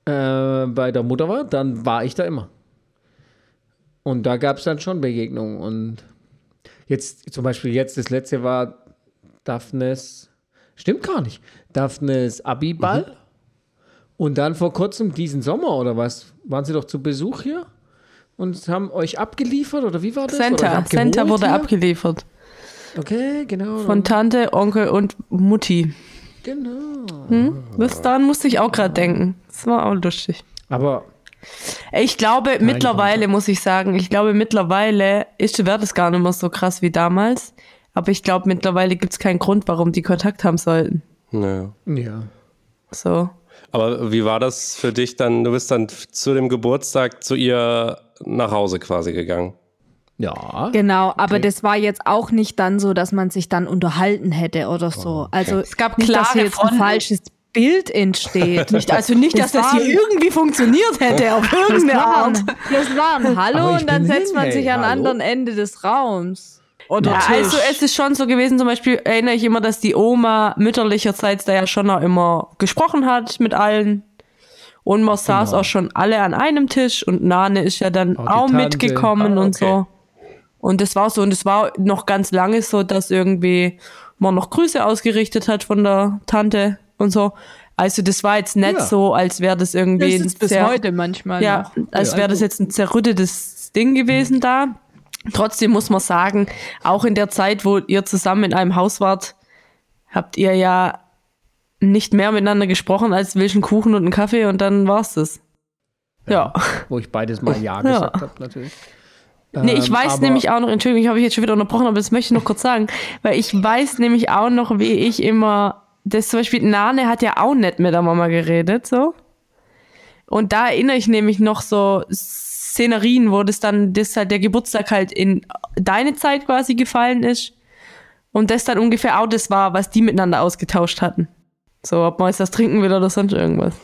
äh, bei der Mutter war, dann war ich da immer. Und da gab es dann schon Begegnungen und Jetzt zum Beispiel jetzt, das letzte war Daphnes, stimmt gar nicht, Daphnes Abiball. Mhm. Und dann vor kurzem, diesen Sommer oder was, waren sie doch zu Besuch hier und haben euch abgeliefert oder wie war das? Center, Center wurde hier? abgeliefert. Okay, genau. Von Tante, Onkel und Mutti. genau. Hm? Das, daran musste ich auch gerade denken. Das war auch lustig. Aber Ich glaube, mittlerweile muss ich sagen, ich glaube, mittlerweile ist wird es gar nicht mehr so krass wie damals. Aber ich glaube, mittlerweile gibt es keinen Grund, warum die Kontakt haben sollten. Naja. ja. So. Aber wie war das für dich dann? Du bist dann zu dem Geburtstag zu ihr nach Hause quasi gegangen. Ja. Genau, aber das war jetzt auch nicht dann so, dass man sich dann unterhalten hätte oder so. Also Es gab nicht, dass klare hier jetzt ein falsches Bild entsteht. Nicht, also nicht, dass Das das hier irgendwie funktioniert hätte, auf irgendeine Art. Das war ein Hallo und dann setzt hin, man sich an hallo. anderen Ende des Raums. Oder Ja, Tisch. also es ist schon so gewesen, zum Beispiel erinnere ich immer, dass die Oma mütterlicherseits da ja schon auch immer gesprochen hat mit allen. Und man saß Genau. auch schon alle an einem Tisch und Nane ist ja dann Auch die auch Tante. mitgekommen Ah, und okay. so. Und das war so, und es war noch ganz lange so, dass irgendwie man noch Grüße ausgerichtet hat von der Tante und so. Also das war jetzt nicht Ja. so, als wäre das irgendwie das ist bis sehr- heute manchmal ja, noch. als Ja, wäre das also- jetzt ein zerrüttetes Ding gewesen da. Trotzdem muss man sagen, auch in der Zeit, wo ihr zusammen in einem Haus wart, habt ihr ja nicht mehr miteinander gesprochen als welchen Kuchen und einen Kaffee und dann war's das. Ja. Wo ich beides mal Ja Ja. gesagt habe, natürlich. Nee, ich Ähm, weiß aber- nämlich auch noch, Entschuldigung, ich habe jetzt schon wieder unterbrochen, aber das möchte ich noch kurz sagen, weil ich weiß nämlich auch noch, wie ich immer, das zum Beispiel, Nane hat ja auch nicht mit der Mama geredet, so. Und da erinnere ich nämlich noch so Szenerien, wo das dann, das halt der Geburtstag halt in deine Zeit quasi gefallen ist. Und das dann ungefähr auch das war, was die miteinander ausgetauscht hatten. So, ob man jetzt das trinken will oder sonst irgendwas.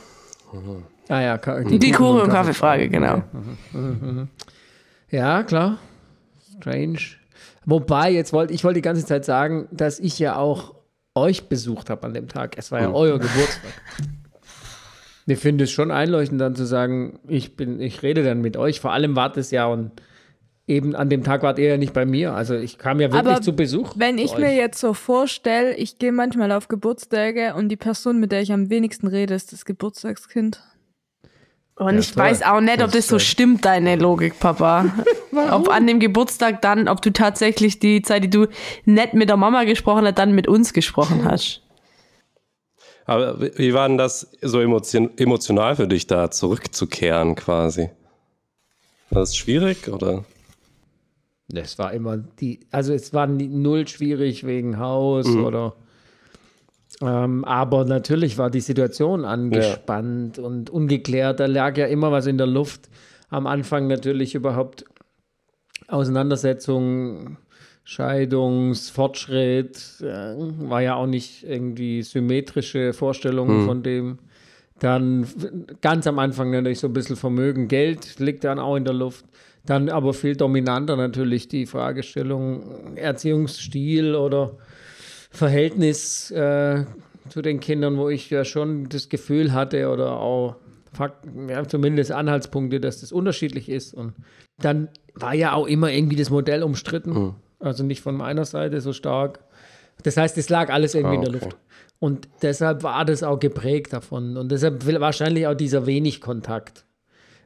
Ah ja, Ka- Die, Kuchen- Kuchen- und Kaffeefrage, genau. Ja, klar. Strange. Wobei, jetzt wollte ich wollte die ganze Zeit sagen, dass ich ja auch euch besucht habe an dem Tag. Es war ja euer Geburtstag. Wir finden es schon einleuchtend, dann zu sagen, ich bin, ich rede dann mit euch. Vor allem wart es ja und eben an dem Tag wart ihr ja nicht bei mir. Also ich kam ja wirklich Aber zu Besuch. Wenn ich euch. mir jetzt so vorstelle, ich gehe manchmal auf Geburtstage und die Person, mit der ich am wenigsten rede, ist das Geburtstagskind. Und Ja, ich toll. weiß auch nicht, ob Das das so stimmt, deine Logik, Papa. ob an dem Geburtstag dann, ob du tatsächlich die Zeit, die du nicht mit der Mama gesprochen hast, dann mit uns gesprochen hast. Aber wie- war denn das so emotion emotional für dich da zurückzukehren quasi? War das schwierig oder? Das war immer die, also es war null schwierig wegen Haus Mhm. oder. Ähm, aber natürlich war die Situation angespannt und ungeklärt. Da lag ja immer was in der Luft. Am Anfang natürlich überhaupt Auseinandersetzung, Scheidungsfortschritt, äh, war ja auch nicht irgendwie symmetrische Vorstellungen von dem. Dann ganz am Anfang natürlich so ein bisschen Vermögen, Geld liegt dann auch in der Luft. Dann aber viel dominanter natürlich die Fragestellung Erziehungsstil oder Verhältnis äh, zu den Kindern, wo ich ja schon das Gefühl hatte oder auch Fakt, ja, zumindest Anhaltspunkte, dass das unterschiedlich ist. Und dann war ja auch immer irgendwie das Modell umstritten. Also nicht von meiner Seite so stark. Das heißt, es lag alles irgendwie Ah, in der okay. Luft. Und deshalb war das auch geprägt davon. Und deshalb will wahrscheinlich auch dieser wenig Kontakt.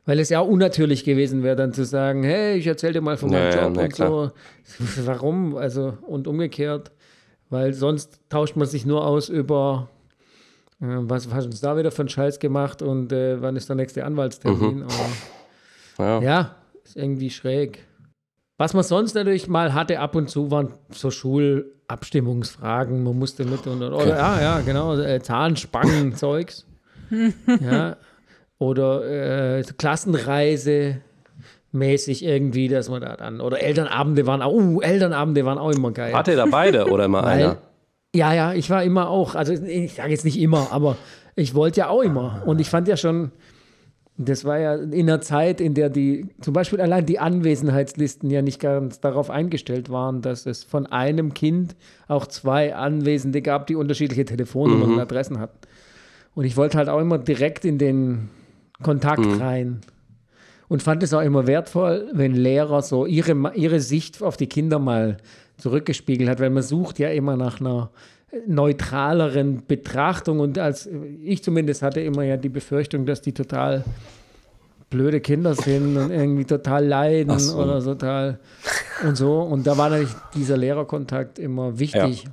Weil es ja auch unnatürlich gewesen wäre, dann zu sagen, hey, ich erzähl dir mal von meinem Ja, ja, Job und so. Warum? Also, und umgekehrt. Weil sonst tauscht man sich nur aus über, äh, was hast du uns da wieder für einen Scheiß gemacht und äh, wann ist der nächste Anwaltstermin. Aber, Ja. ja, ist irgendwie schräg. Was man sonst natürlich mal hatte ab und zu, waren so Schulabstimmungsfragen. Man musste mit und, oder, ja, ja, genau, äh, Zahnspangen-Zeugs. ja. Oder äh, Klassenreise mäßig irgendwie, dass man da dann, oder Elternabende waren auch, uh, Elternabende waren auch immer geil. Ihr da beide oder immer Weil- einer? Ja, ja, ich war immer auch, also ich sage jetzt nicht immer, aber ich wollte ja auch immer. Und ich fand ja schon, das war ja in einer Zeit, in der die, zum Beispiel allein die Anwesenheitslisten ja nicht ganz darauf eingestellt waren, dass es von einem Kind auch zwei Anwesende gab, die unterschiedliche Telefonnummern und Adressen hatten. Und ich wollte halt auch immer direkt in den Kontakt rein. Und fand es auch immer wertvoll, wenn Lehrer so ihre, ihre Sicht auf die Kinder mal zurückgespiegelt hat, weil man sucht ja immer nach einer neutraleren Betrachtung und als ich zumindest hatte immer ja die Befürchtung, dass die total blöde Kinder sind und irgendwie total leiden so. oder total und so. Und da war natürlich dieser Lehrerkontakt immer wichtig. Ja.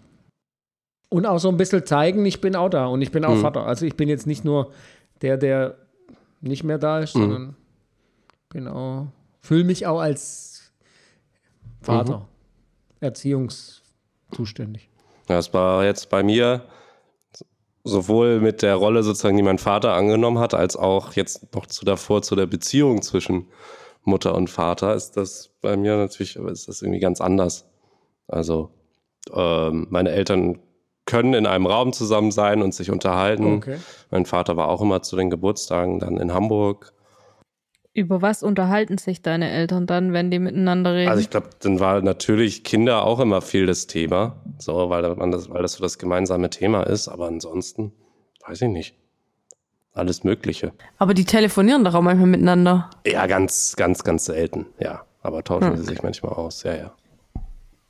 Und auch so ein bisschen zeigen, ich bin auch da und ich bin auch mhm. Vater. Also ich bin jetzt nicht nur der, der nicht mehr da ist, mhm. sondern bin auch, fühle mich auch als Vater, mhm. erziehungszuständig. Das war jetzt bei mir sowohl mit der Rolle sozusagen, die mein Vater angenommen hat, als auch jetzt noch zu davor zu der Beziehung zwischen Mutter und Vater, ist das bei mir natürlich, ist das irgendwie ganz anders. Also ähm, meine Eltern können in einem Raum zusammen sein und sich unterhalten. Okay. Mein Vater war auch immer zu den Geburtstagen dann in Hamburg. Über was unterhalten sich deine Eltern dann, wenn die miteinander reden? Also ich glaube, dann war natürlich Kinder auch immer viel das Thema, so weil man das, weil das so das gemeinsame Thema ist. Aber ansonsten weiß ich nicht. Alles Mögliche. Aber die telefonieren doch auch manchmal miteinander. Ja, ganz, ganz, ganz selten. Ja, aber tauschen hm. sie sich manchmal aus. Ja, ja.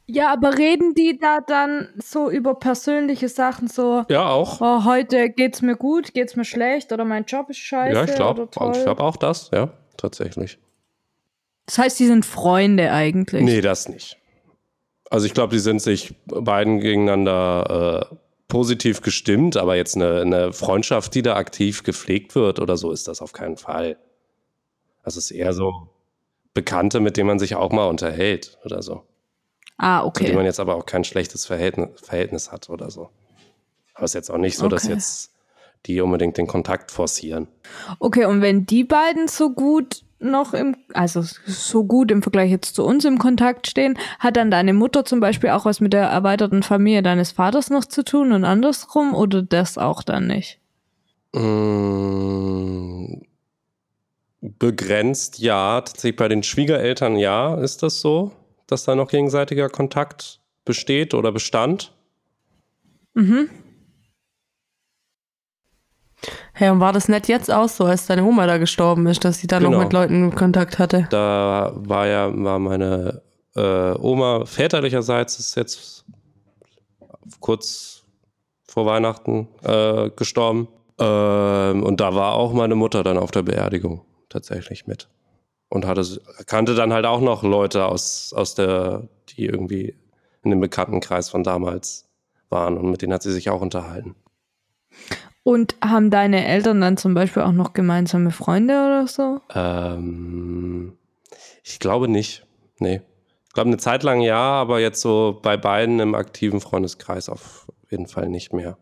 Ja, aber reden die da dann so über persönliche Sachen, so? Ja, auch. Oh, heute geht's mir gut, geht's mir schlecht oder mein Job ist scheiße. Ja, ich glaube, ich glaube auch das, ja, tatsächlich. Das heißt, die sind Freunde eigentlich? Nee, das nicht. Also ich glaube, die sind sich beiden gegeneinander äh, positiv gestimmt, aber jetzt eine, eine Freundschaft, die da aktiv gepflegt wird oder so, ist das auf keinen Fall. Das ist eher so Bekannte, mit denen man sich auch mal unterhält oder so. Ah, okay. Zu dem man jetzt aber auch kein schlechtes Verhältnis, Verhältnis hat oder so. Aber es ist jetzt auch nicht so, okay. dass jetzt die unbedingt den Kontakt forcieren. Okay, und wenn die beiden so gut noch im, also so gut im Vergleich jetzt zu uns im Kontakt stehen, hat dann deine Mutter zum Beispiel auch was mit der erweiterten Familie deines Vaters noch zu tun und andersrum oder das auch dann nicht? Mmh, begrenzt ja, tatsächlich bei den Schwiegereltern ja, ist das so dass da noch gegenseitiger Kontakt besteht oder bestand. Mhm. Hey, und war das nicht jetzt auch so, als deine Oma da gestorben ist, dass sie da genau. noch mit Leuten Kontakt hatte? Da war ja war meine äh, Oma väterlicherseits ist jetzt kurz vor Weihnachten äh, gestorben. Ähm, und da war auch meine Mutter dann auf der Beerdigung tatsächlich mit und hatte, kannte dann halt auch noch Leute aus, aus der, die irgendwie in dem Bekanntenkreis von damals waren und mit denen hat sie sich auch unterhalten. Und haben deine Eltern dann zum Beispiel auch noch gemeinsame Freunde oder so? Ähm, ich glaube nicht. Nee. Ich glaube eine Zeit lang ja, aber jetzt so bei beiden im aktiven Freundeskreis auf jeden Fall nicht mehr.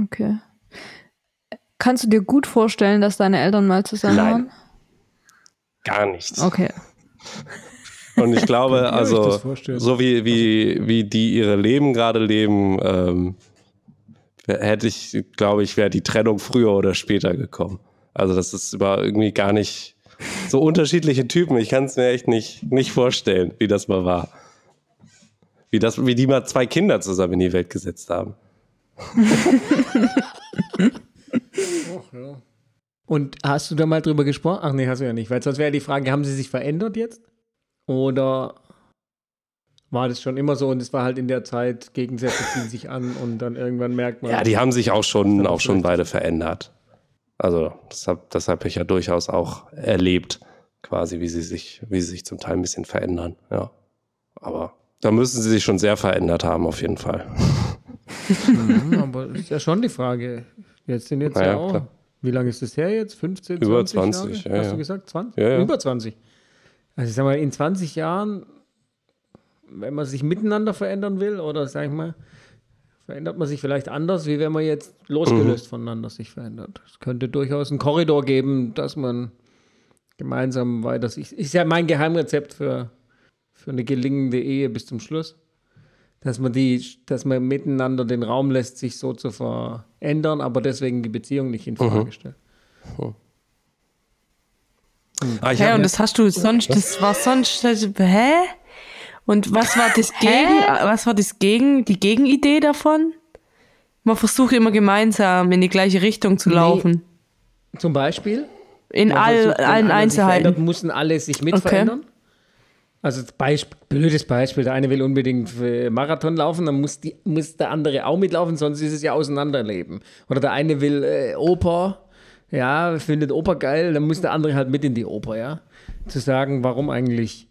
Okay. Kannst du dir gut vorstellen, dass deine Eltern mal zusammen Nein. waren? Gar nichts. Okay. Und ich glaube, also, so wie, wie, wie die ihre Leben gerade leben, ähm, hätte ich, glaube ich, wäre die Trennung früher oder später gekommen. Also, das ist über irgendwie gar nicht so unterschiedliche Typen. Ich kann es mir echt nicht, nicht vorstellen, wie das mal war. Wie, das, wie die mal zwei Kinder zusammen in die Welt gesetzt haben. Und hast du da mal drüber gesprochen? Ach nee, hast du ja nicht, weil sonst wäre die Frage, haben sie sich verändert jetzt? Oder war das schon immer so und es war halt in der Zeit, Gegensätze ziehen sich an und dann irgendwann merkt man. Ja, die haben sich auch schon, auch schon beide verändert. Also, das habe das hab ich ja durchaus auch erlebt, quasi, wie sie sich, wie sie sich zum Teil ein bisschen verändern, ja. Aber da müssen sie sich schon sehr verändert haben, auf jeden Fall. Mhm, aber ist ja schon die Frage. Jetzt sind jetzt naja, ja auch. Klar. Wie lange ist das her jetzt? 15, 20 Über 20, Jahre? Ja, Hast ja. du gesagt 20? Ja, ja. Über 20. Also ich sag mal, in 20 Jahren, wenn man sich miteinander verändern will, oder sag ich mal, verändert man sich vielleicht anders, wie wenn man jetzt losgelöst mhm. voneinander sich verändert. Es könnte durchaus einen Korridor geben, dass man gemeinsam weiter sich. Ist ja mein Geheimrezept für, für eine gelingende Ehe bis zum Schluss dass man die, dass man miteinander den Raum lässt, sich so zu verändern, aber deswegen die Beziehung nicht in Frage mhm. stellt. Mhm. Ah, hä, und das hast du sonst, das war sonst, hä? Und was war das gegen, was war das gegen, die Gegenidee davon? Man versucht immer gemeinsam in die gleiche Richtung zu laufen. zum Beispiel? In all, allen Einzelheiten. Müssen alle sich mit okay. Also Beispiel, blödes Beispiel, der eine will unbedingt Marathon laufen, dann muss, die, muss der andere auch mitlaufen, sonst ist es ja Auseinanderleben. Oder der eine will äh, Oper, ja, findet Oper geil, dann muss der andere halt mit in die Oper, ja. Zu sagen, warum eigentlich,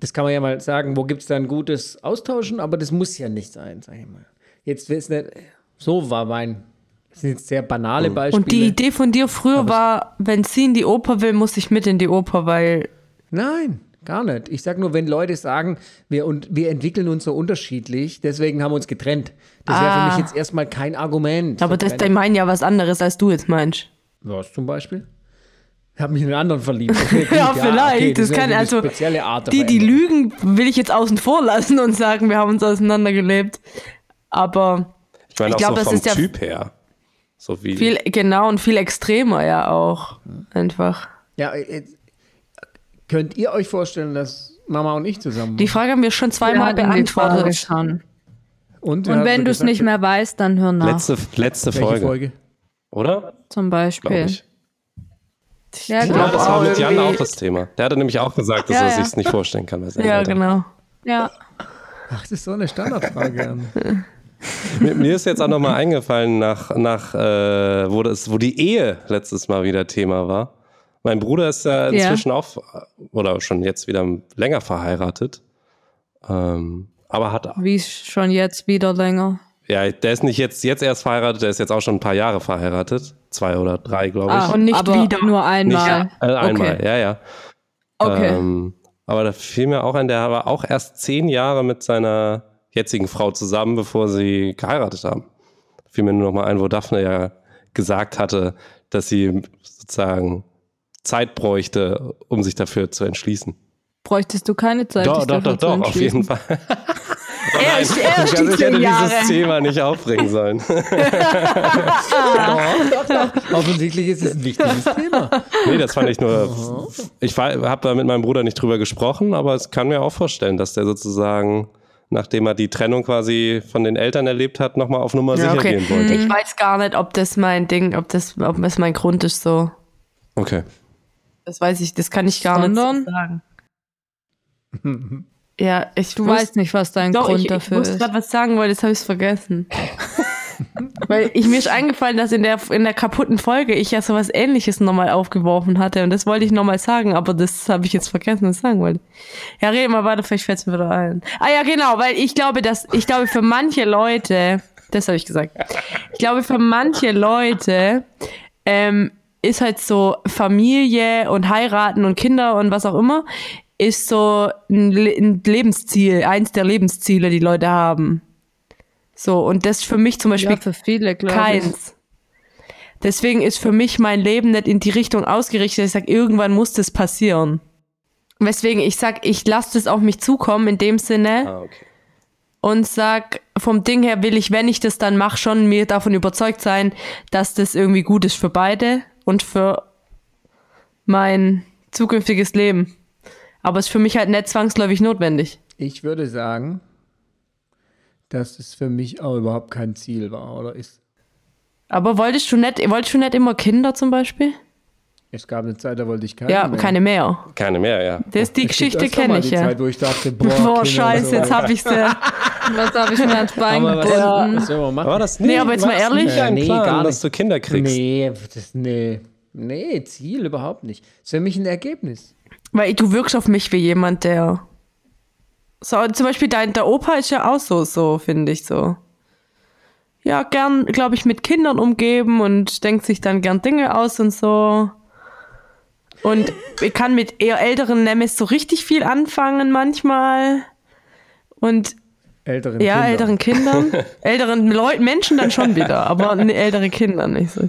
das kann man ja mal sagen, wo gibt es da ein gutes Austauschen, aber das muss ja nicht sein, sag ich mal. Jetzt ist nicht, so war mein, das sind jetzt sehr banale Beispiele. Und die Idee von dir früher war, wenn sie in die Oper will, muss ich mit in die Oper, weil Nein, gar nicht. Ich sage nur, wenn Leute sagen, wir, und, wir entwickeln uns so unterschiedlich, deswegen haben wir uns getrennt. Das wäre Ah. für mich jetzt erstmal kein Argument. aber das, die meinen ja was anderes, als du jetzt meinst. Was zum Beispiel? Ich habe mich in einen anderen verliebt. Okay, gut, Ja, vielleicht. das Das ist kann also- spezielle Art der Die, die lügen, will ich jetzt außen vor lassen und sagen, wir haben uns auseinandergelebt. Aber Ich meine Ich auch glaub, so das vom ist ja Typ her. So wie. viel, genau, und viel extremer ja auch. Einfach. Ja, äh, könnt ihr euch vorstellen, dass Mama und ich zusammen Die Frage haben wir schon zweimal Frage beantwortet. schon. Und, Und wenn du es nicht mehr weißt, dann hör nach. letzte, letzte Folge, Folge? oder? zum Glaube Beispiel. Ich. Ja, Ja, glaub das war mit Jan auch das Thema. Der hatte nämlich auch gesagt, dass Ja, er ja. sich nicht vorstellen kann. Ja, genau. Ja. Ach, das ist so eine Standardfrage. Mir, mir ist jetzt auch nochmal eingefallen, nach, nach äh, wo, das, wo die Ehe letztes Mal wieder Thema war. Mein Bruder ist ja inzwischen auch, oder schon jetzt wieder länger verheiratet. Ähm, aber hat, Wie schon jetzt wieder länger. Ja, der ist nicht jetzt, jetzt erst verheiratet, der ist jetzt auch schon ein paar Jahre verheiratet. Zwei oder drei, glaube ich. Ah, Und nicht aber wieder. Nur einmal. Äh, einmal, Okay. ja, ja. Okay. Ähm, aber da fiel mir auch ein, der war auch erst zehn Jahre mit seiner jetzigen Frau zusammen, bevor sie geheiratet haben. Da fiel mir nur noch mal ein, wo Daphne ja gesagt hatte, dass sie sozusagen Zeit bräuchte, um sich dafür zu entschließen. Bräuchtest du keine Zeit? doch, dich doch, dafür doch, zu doch, auf jeden? Fall. Er ist, er ist Also ich hätte Jahre. dieses Thema nicht aufbringen sollen. Offensichtlich ist es ein wichtiges Thema. nee, das fand ich nur. Ich habe da mit meinem Bruder nicht drüber gesprochen, aber es kann mir auch vorstellen, dass der sozusagen, nachdem er die Trennung quasi von den Eltern erlebt hat, nochmal auf Nummer Ja, sicher okay. gehen wollte. Ich weiß gar nicht, ob das mein Ding, ob das, ob das mein Grund ist so. Okay. Das weiß ich, das kann ich gar Sondern? nicht sagen. Ja, ich Du weißt nicht, was dein Doch, Grund ich, ich dafür ist. gerade was sagen wollte, jetzt habe ich es vergessen. Weil ich, mir ist eingefallen, dass in der, in der kaputten Folge ich ja sowas ähnliches nochmal aufgeworfen hatte und das wollte ich nochmal sagen, aber das habe ich jetzt vergessen, was ich sagen wollte. Ja, rede mal weiter, vielleicht fällt es mir wieder ein. Ah ja, genau, weil ich glaube, dass, ich glaube für manche Leute, das habe ich gesagt, ich glaube für manche Leute ähm, ist halt so Familie und heiraten und Kinder und was auch immer, ist so ein, ein Lebensziel, eins der Lebensziele, die Leute haben. So, und das für mich zum Beispiel Ja, für viele, glaube ich. keins. Deswegen ist für mich mein Leben nicht in die Richtung ausgerichtet. Ich sag, irgendwann muss das passieren. Weswegen ich sag, ich lasse das auf mich zukommen in dem Sinne Ah, okay. und sag, vom Ding her will ich, wenn ich das dann mache, schon mir davon überzeugt sein, dass das irgendwie gut ist für beide und für mein zukünftiges Leben. Aber es ist für mich halt nicht zwangsläufig notwendig. Ich würde sagen, dass es für mich auch überhaupt kein Ziel war oder ist. Aber wolltest du nicht, wolltest du nicht immer Kinder zum Beispiel? Es gab eine Zeit, da wollte ich keine Ja, mehr. keine mehr. Keine mehr, ja. Das, die Geschichte kenne ich ja. Zeit, wo ich dachte, boah, Boah, scheiße, so. jetzt hab ich sie. Was habe ich mir ans Bein Aber was, gebunden? was soll man machen? War das Nee, aber jetzt mal ehrlich? nicht ein Nee, Plan, gar dass nicht. du Kinder kriegst? Nee, das, nee, nee, Ziel überhaupt nicht. Das ist für mich ein Ergebnis. Weil du wirkst auf mich wie jemand, der. So, zum Beispiel dein, der Opa ist ja auch so, so, finde ich so. Ja, gern, glaube ich, mit Kindern umgeben und denkt sich dann gern Dinge aus und so. Und ich kann mit eher älteren Nemes so richtig viel anfangen manchmal. Und Älteren ja, Kinder. älteren Kindern. älteren Leuten, Menschen dann schon wieder, aber ne, ältere Kinder nicht so.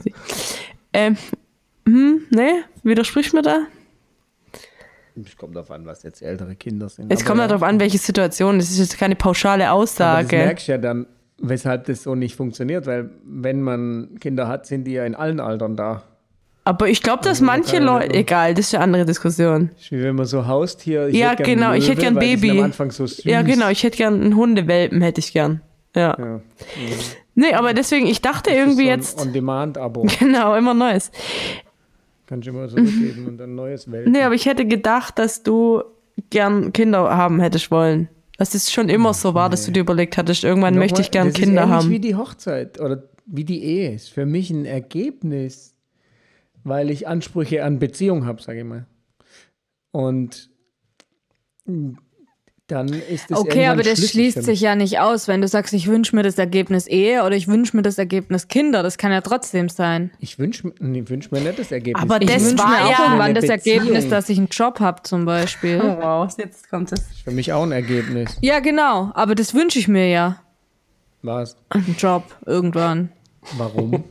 Ähm, hm, ne, widerspricht mir da? Es kommt darauf an, was jetzt ältere Kinder sind. Es Aber kommt ja, darauf an, welche Situation. Das ist jetzt keine pauschale Aber das Aussage. merkst du ja dann, weshalb das so nicht funktioniert, weil wenn man Kinder hat, sind die ja in allen Altern da. Aber ich glaube, dass Also, manche Leute, egal, das ist eine andere Diskussion. Wie wenn man so Haustier. Ich Ja, hätte gern genau, einen ich hätte gern Baby. So. Ja, genau, ich hätte gern einen Hundewelpen, hätte ich gern. Ja. Ja. Nee, aber deswegen, ich dachte irgendwie so jetzt, On-Demand-Abo. genau, immer Neues. Kannst du immer zurückgeben und ein neues Welt. Nee, aber ich hätte gedacht, dass du gern Kinder haben hättest wollen. Dass es schon immer so war, dass du dir überlegt hattest, irgendwann Nochmal, möchte ich gern Kinder ist haben. wie die Hochzeit oder wie die Ehe ist für mich ein Ergebnis, weil ich Ansprüche an Beziehung habe, sage ich mal. Und dann ist es Okay, aber das schließt sich ja nicht aus, wenn du sagst, ich wünsche mir das Ergebnis Ehe oder ich wünsche mir das Ergebnis Kinder. Das kann ja trotzdem sein. Ich wünsche nee, wünsch mir nicht das Ergebnis. Aber Ich Das war mir auch ja irgendwann das Ergebnis, Beziehung. dass ich einen Job habe zum Beispiel. Oh, wow, jetzt kommt es. ist für mich auch ein Ergebnis. Ja, genau. Aber das wünsche ich mir ja. Was? Einen Job irgendwann. Warum?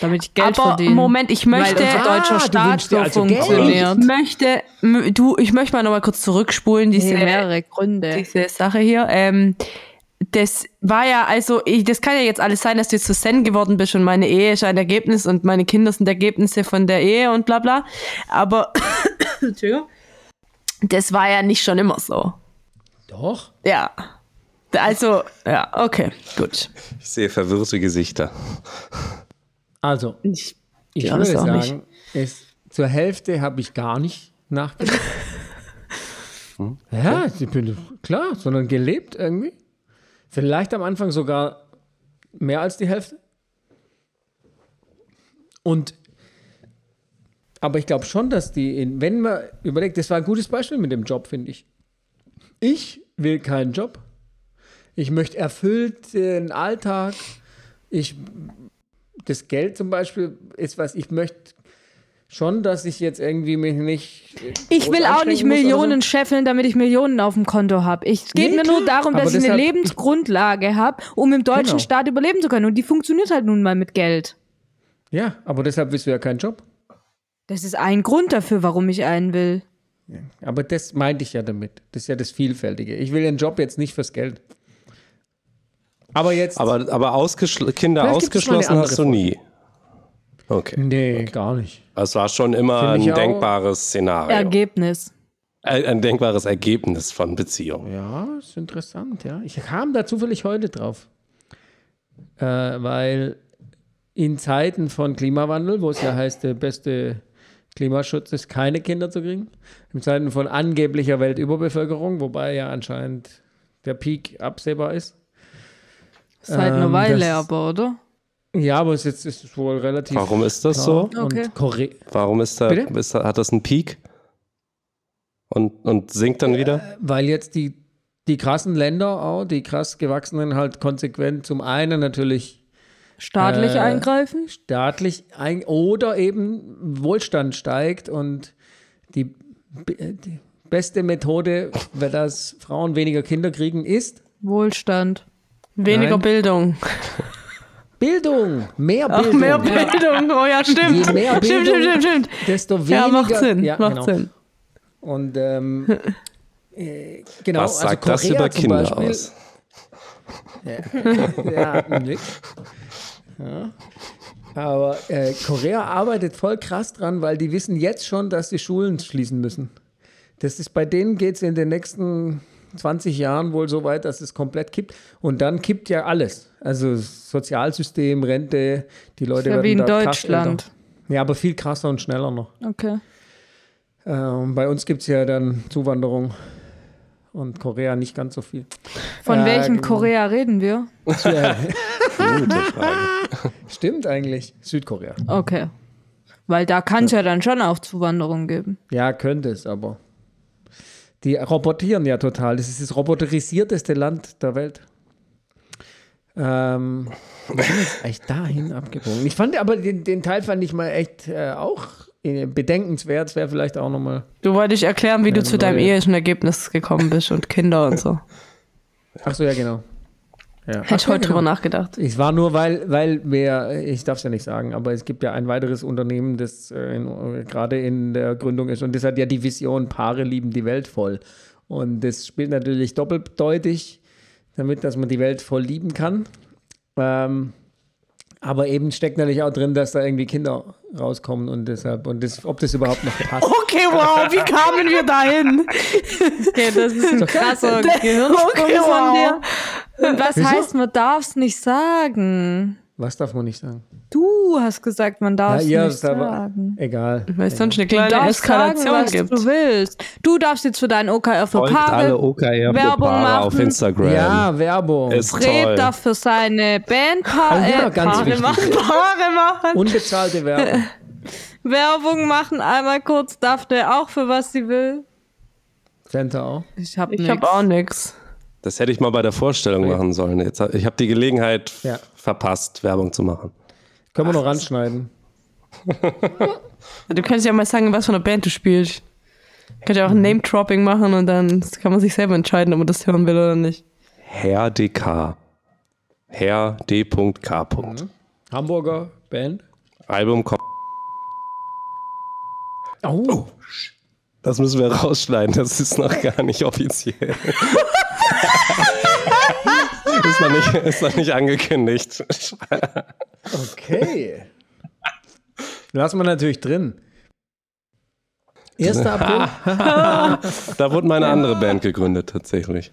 Damit ich Geld Aber verdiene. Moment, ich möchte- Weil unser Ah, deutscher Staat so also funktioniert. Ich möchte, du, ich möchte mal noch mal kurz zurückspulen, diese, Nee, mehrere Gründe. diese Sache hier. Ähm, das war ja, also, ich, das kann ja jetzt alles sein, dass du jetzt so Zen geworden bist und meine Ehe ist ein Ergebnis und meine Kinder sind Ergebnisse von der Ehe und bla bla. Aber, Entschuldigung, das war ja nicht schon immer so. Doch. Ja. Also, ja, okay, gut. Ich sehe verwirrte Gesichter. Also, Ich, ich würde sagen, es, zur Hälfte habe ich gar nicht nachgedacht. ja, ich bin klar, sondern gelebt irgendwie. Vielleicht am Anfang sogar mehr als die Hälfte. Und aber ich glaube schon, dass die, in, wenn man überlegt, das war ein gutes Beispiel mit dem Job, finde ich. Ich will keinen Job. Ich möchte erfüllten Alltag. Ich das Geld zum Beispiel ist was, ich möchte schon, dass ich jetzt irgendwie mich nicht. Ich will auch nicht Millionen scheffeln, damit ich Millionen auf dem Konto habe. Es geht Nee, mir nur darum, dass ich eine Lebensgrundlage habe, um im deutschen Genau. Staat überleben zu können. Und die funktioniert halt nun mal mit Geld. Ja, aber deshalb willst du ja keinen Job. Das ist ein Grund dafür, warum ich einen will. Aber das meinte ich ja damit. Das ist ja das Vielfältige. Ich will den Job jetzt nicht fürs Geld. Aber jetzt. Aber, aber ausgeschl Kinder Vielleicht ausgeschlossen hast du nie. Okay. nee, gar nicht. Das war schon immer ein denkbares Szenario. Ergebnis. Ein, ein denkbares Ergebnis von Beziehungen. Ja, ist interessant, ja. Ich kam da zufällig heute drauf. Äh, weil in Zeiten von Klimawandel, wo es ja heißt, der beste Klimaschutz ist, keine Kinder zu kriegen, in Zeiten von angeblicher Weltüberbevölkerung, wobei ja anscheinend der Peak absehbar ist. Seit einer Ähm, Weile das- aber, oder? Ja, aber es ist, ist wohl relativ. Warum ist das klar. so? Okay. Warum ist da, ist da, hat das einen Peak? Und, und sinkt dann wieder? weil jetzt die, die krassen Länder auch, die krass gewachsenen, halt konsequent zum einen natürlich Staatlich Äh, eingreifen? staatlich ein oder eben Wohlstand steigt und die, die beste Methode, weil das Frauen weniger Kinder kriegen, ist Wohlstand. Weniger Nein. Bildung. Bildung. Mehr Ach, Bildung. mehr Bildung. Oh ja, stimmt. Je mehr stimmt, stimmt, Bildung, stimmt, stimmt. Desto weniger. Ja, macht Sinn. Ja, macht genau. Sinn. Und ähm, äh, genau, Was sagt also das Korea über zum Kinder Beispiel, aus? Ja, nix. Ja. Aber äh, Korea arbeitet voll krass dran, weil die wissen jetzt schon, dass die Schulen schließen müssen. Das ist bei denen geht es in den nächsten 20 Jahren wohl so weit, dass es komplett kippt. Und dann kippt ja alles. Also Sozialsystem, Rente, die Leute Ja, werden wie in da Deutschland. Ja, aber viel krasser und schneller noch. Okay. Äh, und bei uns gibt es ja dann Zuwanderung. Und Korea nicht ganz so viel. Von Ja, welchem genau. Korea reden wir? Ja, Gute Frage. stimmt eigentlich. Südkorea. Okay. Weil da kann es ja dann schon auch Zuwanderung geben. Ja, könnte es, aber die robotieren ja total. Das ist das roboterisierteste Land der Welt. Ähm, wir sind jetzt echt dahin abgebogen. Ich fand aber den, den Teil fand ich mal echt äh, auch äh, bedenkenswert. Es wäre vielleicht auch nochmal. Du wolltest erklären, wie du zu deinem ehelichen Ergebnis gekommen bist und Kinder und so. Ach so, ja, genau. Ja. Hätte ich heute drüber nachgedacht. Es war nur, weil, weil wir, ich darf es ja nicht sagen, aber es gibt ja ein weiteres Unternehmen, das äh, in, gerade in der Gründung ist und das hat ja die Vision, Paare lieben die Welt voll. Und das spielt natürlich doppeldeutig, damit, dass man die Welt voll lieben kann. Ähm, aber eben steckt natürlich auch drin, dass da irgendwie Kinder rauskommen und deshalb, und das, ob das überhaupt noch passt. Okay, wow, wie kamen wir dahin? Okay, das ist ein krasser Gehirnsprung Okay, von wow. dir. Und was Wieso? heißt, man darf es nicht sagen? Was darf man nicht sagen? Du hast gesagt, man darf es ja, nicht ist aber sagen. egal. Weil es sonst eine Du kleine darfst sagen, Eskalation was gibt. du willst. Du darfst jetzt für deinen OKR für Folgt alle Paare. OKR Werbung Paare auf machen. Instagram. Ja, Werbung. Ist Fred toll. darf für seine Band Paar, Oh ja, äh, ganz Paare wichtig. machen. Machen. Unbezahlte Werbung. Werbung machen. Einmal kurz darf der auch für was sie will. Center auch. Ich hab Ich habe auch nix. Das hätte ich mal bei der Vorstellung machen sollen. Jetzt, hab- ich habe die Gelegenheit Ja. verpasst, Werbung zu machen. Können wir noch ranschneiden. Du kannst ja mal sagen, was für eine Band du spielst. Du kannst ja auch ein Name-Dropping machen und dann kann man sich selber entscheiden, ob man das hören will oder nicht. Herr DK. Herr D.K. Hamburger Band. Album kommt. Oh. Das müssen wir rausschneiden, das ist noch gar nicht offiziell. ist, noch nicht, ist noch nicht angekündigt. Okay. Lassen wir natürlich drin. 1. April? Da wurde meine andere Band gegründet, tatsächlich.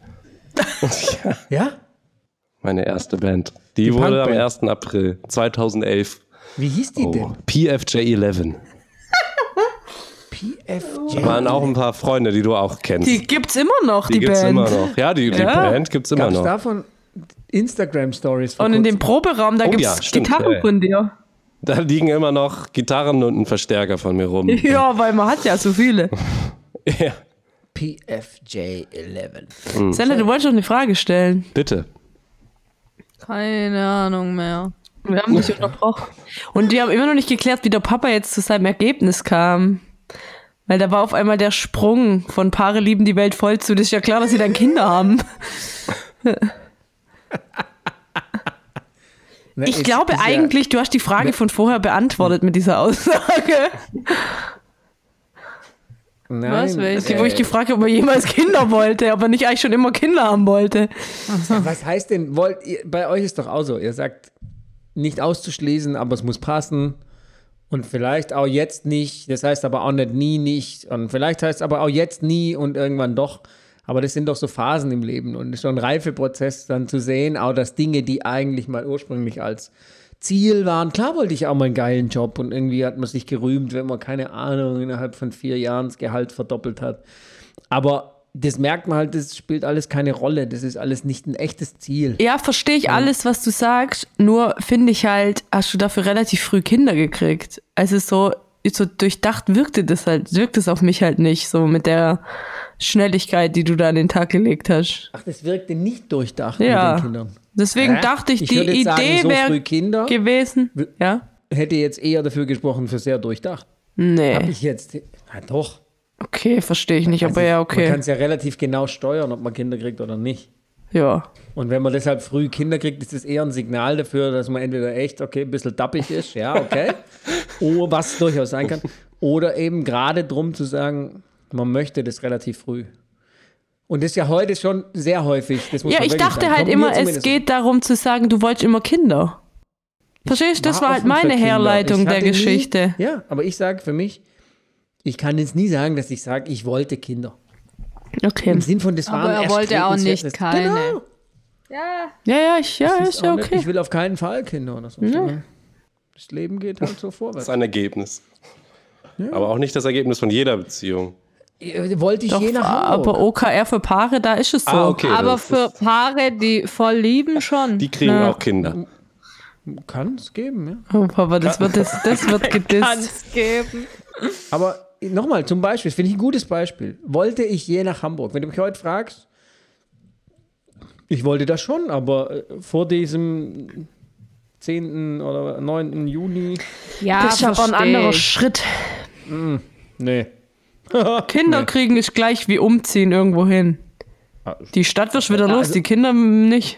Ja? Meine erste Band. Die, wurde am Punkband. 1. April 2011. Wie hieß die Oh, denn? PFJ11. PFJ. Waren auch ein paar Freunde, die du auch kennst. Die gibt's immer noch, die, Die gibt's Band. immer noch. Ja, die, die Ja. Band gibt's immer Gab es noch. davon Instagram-Stories? Und in dem Proberaum, da Oh gibt's ja, Gitarren ja, von dir. Da liegen immer noch Gitarren und ein Verstärker von mir rum. Ja, weil man hat ja so viele. Ja, PFJ11. Sender, du wolltest doch eine Frage stellen. bitte. Keine Ahnung mehr. Wir haben dich unterbrochen. Und die haben immer noch nicht geklärt, wie der Papa jetzt zu seinem Ergebnis kam. Weil da war auf einmal der Sprung von Paare lieben die Welt voll zu. Das ist ja klar, dass sie dann Kinder haben. Ne, Ich glaube eigentlich, du hast die Frage von vorher beantwortet mit dieser Aussage. Nein, Was, welche? Die, wo ich gefragt habe, ob er jemals Kinder wollte, aber nicht eigentlich schon immer Kinder haben wollte. Was heißt denn, wollt ihr, bei euch ist doch auch so, ihr sagt, nicht auszuschließen, aber es muss passen. Und vielleicht auch jetzt nicht, das heißt aber auch nicht nie nicht. Und vielleicht heißt aber auch jetzt nie und irgendwann doch. Aber das sind doch so Phasen im Leben und ist schon ein Reifeprozess dann zu sehen, auch dass Dinge, die eigentlich mal ursprünglich als Ziel waren. Klar wollte ich auch mal einen geilen Job und irgendwie hat man sich gerühmt, wenn man, keine Ahnung, innerhalb von vier Jahren das Gehalt verdoppelt hat. Aber das merkt man halt, das spielt alles keine Rolle. Das ist alles nicht ein echtes Ziel. Ja, verstehe ich alles, was du sagst. Nur finde ich halt, hast du dafür relativ früh Kinder gekriegt. Also so, so durchdacht wirkte das halt, wirkt es auf mich halt nicht, so mit der Schnelligkeit, die du da an den Tag gelegt hast. Ach, das wirkte nicht durchdacht Ja. mit den Kindern. Deswegen Hä? dachte ich, Ich die sagen, Idee so früh wäre Kinder. gewesen. Ja? Hätte jetzt eher dafür gesprochen für sehr durchdacht. Hab Nee. ich jetzt. Na doch. Okay, verstehe ich nicht, aber Also, ja, Man okay. kann es ja relativ genau steuern, ob man Kinder kriegt oder nicht. Ja. Und wenn man deshalb früh Kinder kriegt, ist das eher ein Signal dafür, dass man entweder echt, okay, ein bisschen dappig ist, ja, okay. oh, was durchaus sein kann. Oder eben gerade drum zu sagen, man möchte das relativ früh. Und das ist ja heute schon sehr häufig. Ja, man ich dachte sagen. halt Kommt immer, es geht darum zu sagen, du wolltest immer Kinder. Verstehst du? Das war halt offen für meine. Herleitung der hatte nie- Geschichte. Ja, aber ich sage für mich, ich kann jetzt nie sagen, dass ich sage, ich wollte Kinder. Okay. Im Sinn von, das Aber waren er wollte auch nicht keine. Genau. Ja. Ja, ja, ich, ja, Das ist ja nicht, okay. Ich will auf keinen Fall Kinder oder so. sondern Das Leben geht halt so Das vorwärts. ist ein Ergebnis. Aber auch nicht das Ergebnis von jeder Beziehung. Äh, Wollte ich Doch, je nach Hamburg. aber OKR für Paare, da ist es so. Ah, okay. Aber das für Paare, die voll lieben, schon. Die kriegen Ja. auch Kinder. Kann es geben, ja. Oh, Papa, das wird, das, das wird gedisst. Kann's geben. Aber nochmal, zum Beispiel, das finde ich ein gutes Beispiel. Wollte ich je nach Hamburg? Wenn du mich heute fragst, ich wollte das schon, aber äh, vor diesem 10. oder 9. Juni, Ja, Das ist aber ein anderer. Schritt. nee. Kinder kriegen ist gleich wie umziehen irgendwo hin. Ah, Die Stadt wird wieder los, also- die Kinder nicht.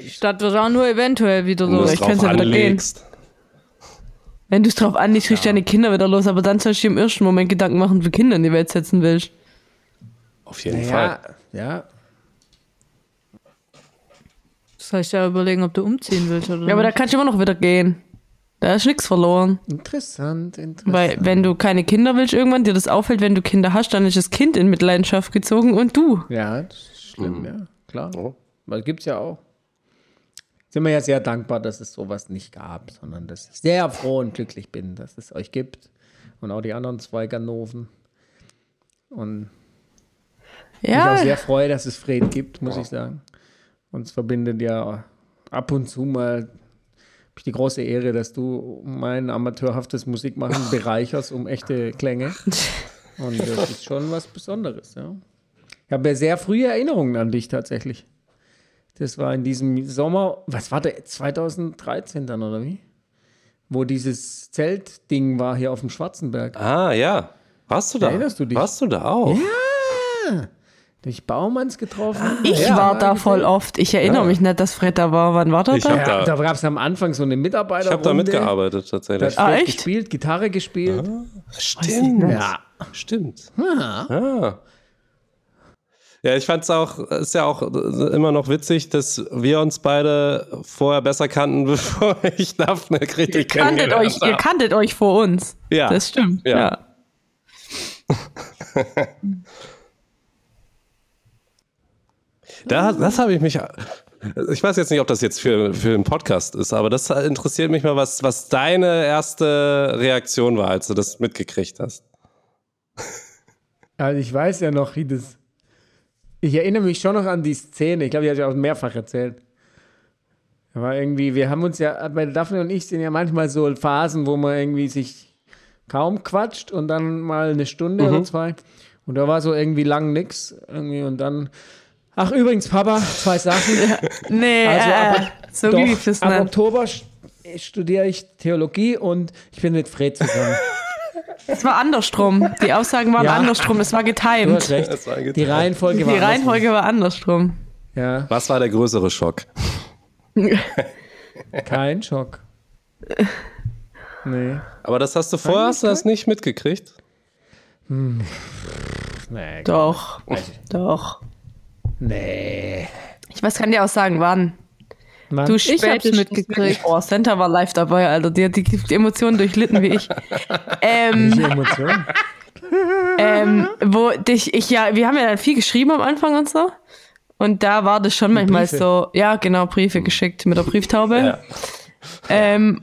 Die Stadt wird auch nur eventuell wieder los. es ich kann's drauf ja wieder gehen. Wenn du es drauf anlegst, kriegst du deine Kinder wieder los, aber dann sollst du dir im ersten Moment Gedanken machen, wie Kinder in die Welt setzen willst. Auf jeden Ja, Fall. ja. Soll ich ja überlegen, ob du umziehen willst oder Ja, aber da kannst du immer noch wieder gehen. Da ist nichts verloren. Interessant, interessant. Weil, wenn du keine Kinder willst, irgendwann dir das auffällt, wenn du Kinder hast, dann ist das Kind in Mitleidenschaft gezogen und du. ja, das ist schlimm, ja, klar. Oh. Weil gibt's ja auch. Sind wir ja sehr dankbar, dass es sowas nicht gab, sondern dass ich sehr froh und glücklich bin, dass es euch gibt und auch die anderen zwei Ganoven. Und ja. mich auch sehr freue, dass es Fred gibt, muss ich sagen. Uns verbindet ja ab und zu mal ich die große Ehre, dass du mein amateurhaftes Musikmachen bereicherst um echte Klänge. Und das ist schon was Besonderes, ja. Ich habe ja sehr frühe Erinnerungen an dich tatsächlich. Das war in diesem Sommer, was war der, 2013 dann oder wie? Wo dieses Zeltding war hier auf dem Schwarzenberg. Ah, ja. Warst du da? Erinnerst du dich? Warst du da auch? Ja. Durch Baumanns getroffen. Ich ja, war da voll oft. Ich erinnere ja. mich nicht, dass Fred da war. Wann war der ich da? Ja, da gab es am Anfang so eine Mitarbeiter. Ich habe da mitgearbeitet tatsächlich. Da ah, echt? gespielt, Gitarre gespielt. Ah, stimmt. Ja. Stimmt. Ja. Ja. Ich fand es auch, ist ja auch immer noch witzig, dass wir uns beide vorher besser kannten, bevor ich Daphne richtig kanntet euch, Ihr kanntet euch vor uns. Ja. Das stimmt. Ja. ja. da, das habe ich mich. Ich weiß jetzt nicht, ob das jetzt für, für einen Podcast ist, aber das interessiert mich mal, was, was deine erste Reaktion war, als du das mitgekriegt hast. Also ich weiß ja noch, wie das ich erinnere mich schon noch an die Szene. Ich glaube, die habe ich auch mehrfach erzählt. Aber irgendwie, wir haben uns ja, bei Daphne und ich sind ja manchmal so Phasen, wo man irgendwie sich kaum quatscht und dann mal eine Stunde mhm. oder zwei. Und da war so irgendwie lang nix. Irgendwie und dann. Ach, übrigens, Papa, zwei Sachen. nee, also ab, äh, so doch, lief es Ab Oktober studiere ich Theologie und ich bin mit Fred zusammen. Es war andersrum. Die Aussagen waren ja. andersrum. Es war getimed. Du hast recht. War Die Reihenfolge war Die Reihenfolge war andersrum. Ja. Was war der größere Schock? Kein Schock. Nee. Aber das hast du vorher, hast du das nicht mitgekriegt? Hm. Nee, Doch. Doch. Nee. Ich weiß, kann dir auch sagen, wann. Mann. Du ich hab's mitgekriegt. Oh, Santa war live dabei, Alter. Die hat die, die Emotionen durchlitten wie ich. ähm, Welche Emotionen? ähm, wo dich, ich ja, wir haben ja dann viel geschrieben am Anfang und so. Und da war das schon manchmal Briefe. so, ja, genau, Briefe geschickt mit der Brieftaube. Ja. Ähm,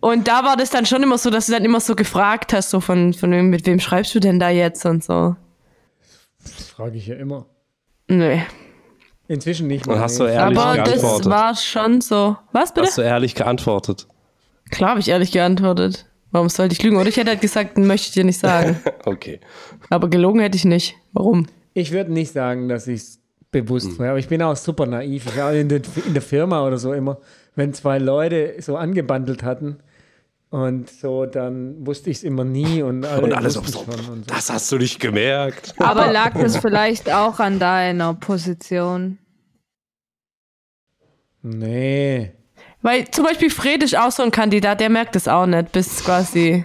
und da war das dann schon immer so, dass du dann immer so gefragt hast, so von, von wem, mit wem schreibst du denn da jetzt und so. Das frage ich ja immer. Nee. Inzwischen nicht mehr. Hast du ehrlich Aber geantwortet? Das war schon so. Was bitte? Hast du ehrlich geantwortet? Klar habe ich ehrlich geantwortet. Warum sollte ich lügen? Oder ich hätte halt gesagt, möchte ich dir nicht sagen. okay. Aber gelogen hätte ich nicht. Warum? Ich würde nicht sagen, dass ich es bewusst hm. war. Aber ich bin auch super naiv. Ich war in, der, in der Firma oder so immer, wenn zwei Leute so angebandelt hatten, und so, dann wusste ich es immer nie und, alle und alles auf so. so. Das hast du nicht gemerkt. Aber lag das vielleicht auch an deiner Position? Nee. Weil zum Beispiel Fred ist auch so ein Kandidat, der merkt es auch nicht, bis quasi,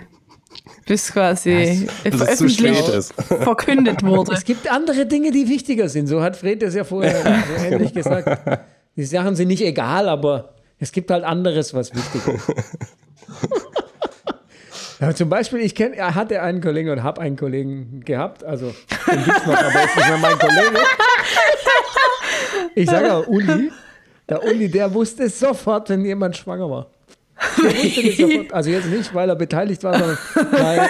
bis quasi das, öffentlich verkündet wurde. Es gibt andere Dinge, die wichtiger sind. So hat Fred das ja vorher so ähnlich gesagt. Die Sachen sind nicht egal, aber es gibt halt anderes, was wichtig ist. Ja, zum Beispiel, ich kenn, er hatte einen Kollegen und habe einen Kollegen gehabt, also den gibt es noch, aber ist nicht mehr mein Kollege. Ich sage auch Uli, der Uli, der wusste sofort, wenn jemand schwanger war. Sofort, also jetzt nicht, weil er beteiligt war, sondern weil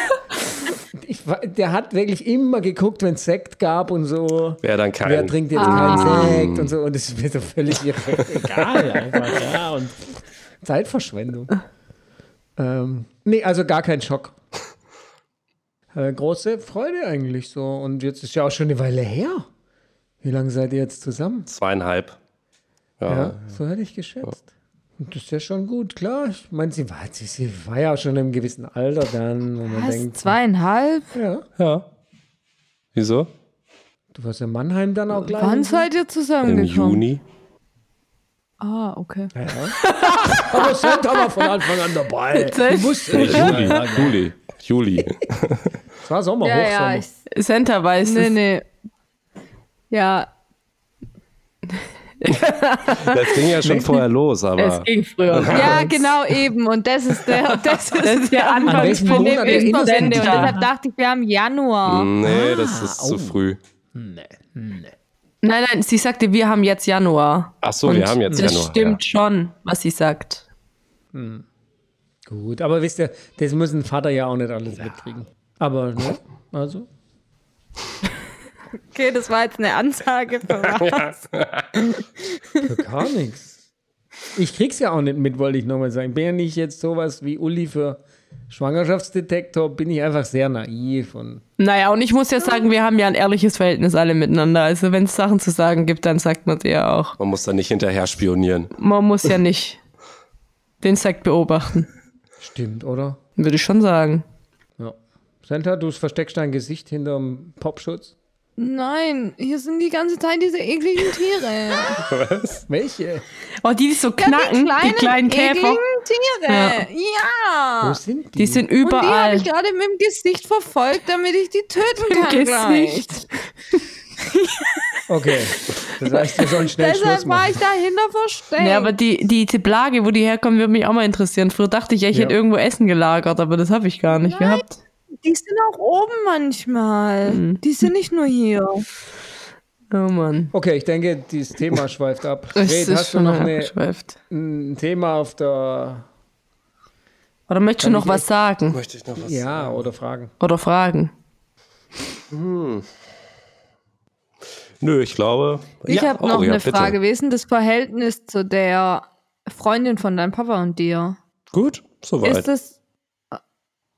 ich, der hat wirklich immer geguckt, wenn es Sekt gab und so. Wer dann kein. Wer trinkt jetzt ah. keinen Sekt und so. Und es ist mir so völlig egal einfach. Ja, und Zeitverschwendung. Ähm, nee, also gar kein Schock. Äh, große Freude eigentlich so. Und jetzt ist ja auch schon eine Weile her. Wie lange seid ihr jetzt zusammen? Zweieinhalb. Ja, ja so hätte ich geschätzt. Und das ist ja schon gut, klar. Ich meine, sie war, sie, sie war ja schon in einem gewissen Alter dann, wo man Was, denkt. Zweieinhalb? Ja. Ja. Wieso? Du warst in Mannheim dann auch gleich. Wann seid ihr zusammengekommen? Im Juni. Ah, okay. Ja, Aber Santa war von Anfang an dabei. Du wusstest. Juli, Juli, Juli. Es war Sommer, ja, Hochsommer. Ja, ich, Santa weiß Nee, nee. Ja. Das ging ja schon vorher los, aber. Es ging früher. Ja, genau eben. Und das ist der, das ist das der Anfang von dem Wochenende. Und deshalb dachte ich, wir haben Januar. Nee, das ist ah, zu früh. Nee, nee. Nein, nein, sie sagte, wir haben jetzt Januar. Ach so, wir haben jetzt das Januar. stimmt schon, was sie sagt. Gut, aber wisst ihr, das muss ein Vater ja auch nicht alles mitkriegen. Aber, ne? Also. Okay, das war jetzt eine Ansage für was. Für gar nichts. Ich krieg's ja auch nicht mit, wollte ich nochmal sagen. Ich bin ja nicht jetzt sowas wie Uli für Schwangerschaftsdetektor, bin ich einfach sehr naiv und Naja, und ich muss ja sagen, wir haben ja ein ehrliches Verhältnis alle miteinander. Also wenn es Sachen zu sagen gibt, dann sagt man dir ja auch. Man muss da nicht hinterher spionieren. Man muss ja nicht den Sekt beobachten, stimmt, oder? würde ich schon sagen. Ja. Senta, du versteckst dein Gesicht hinterm Popschutz. Nein, hier sind die ganze Zeit diese ekligen Tiere. Welche? Oh, die, die so knacken, die kleinen, Käfer. ekligen Tiere. Ja. Wo sind die? Die sind Und die habe überall. ich gerade mit dem Gesicht verfolgt, damit ich die töten kann gleich. Gesicht. Okay. Das heißt, wir sollen schnell Schluss Deshalb war machen. ich dahinter versteckt. Ja, aber die, die, die Plage, wo die herkommen, würde mich auch mal interessieren. Früher dachte ich, ja, ich Ja. hätte irgendwo Essen gelagert, aber das habe ich gar nicht gehabt. Die sind auch oben manchmal. Mhm. Die sind nicht nur hier. Oh Mann. Okay, ich denke, dieses Thema schweift ab. Es ist hast du schon noch eine, ein Thema auf der. Oder möchtest du noch was sagen? Möchte ich noch was Ja, oder Fragen? Oder fragen? Nö, ich glaube. Ich ja, habe oh, noch ja, eine bitte. Frage. Wie ist denn das Verhältnis zu der Freundin von deinem Papa und dir? Gut, soweit. Ist das.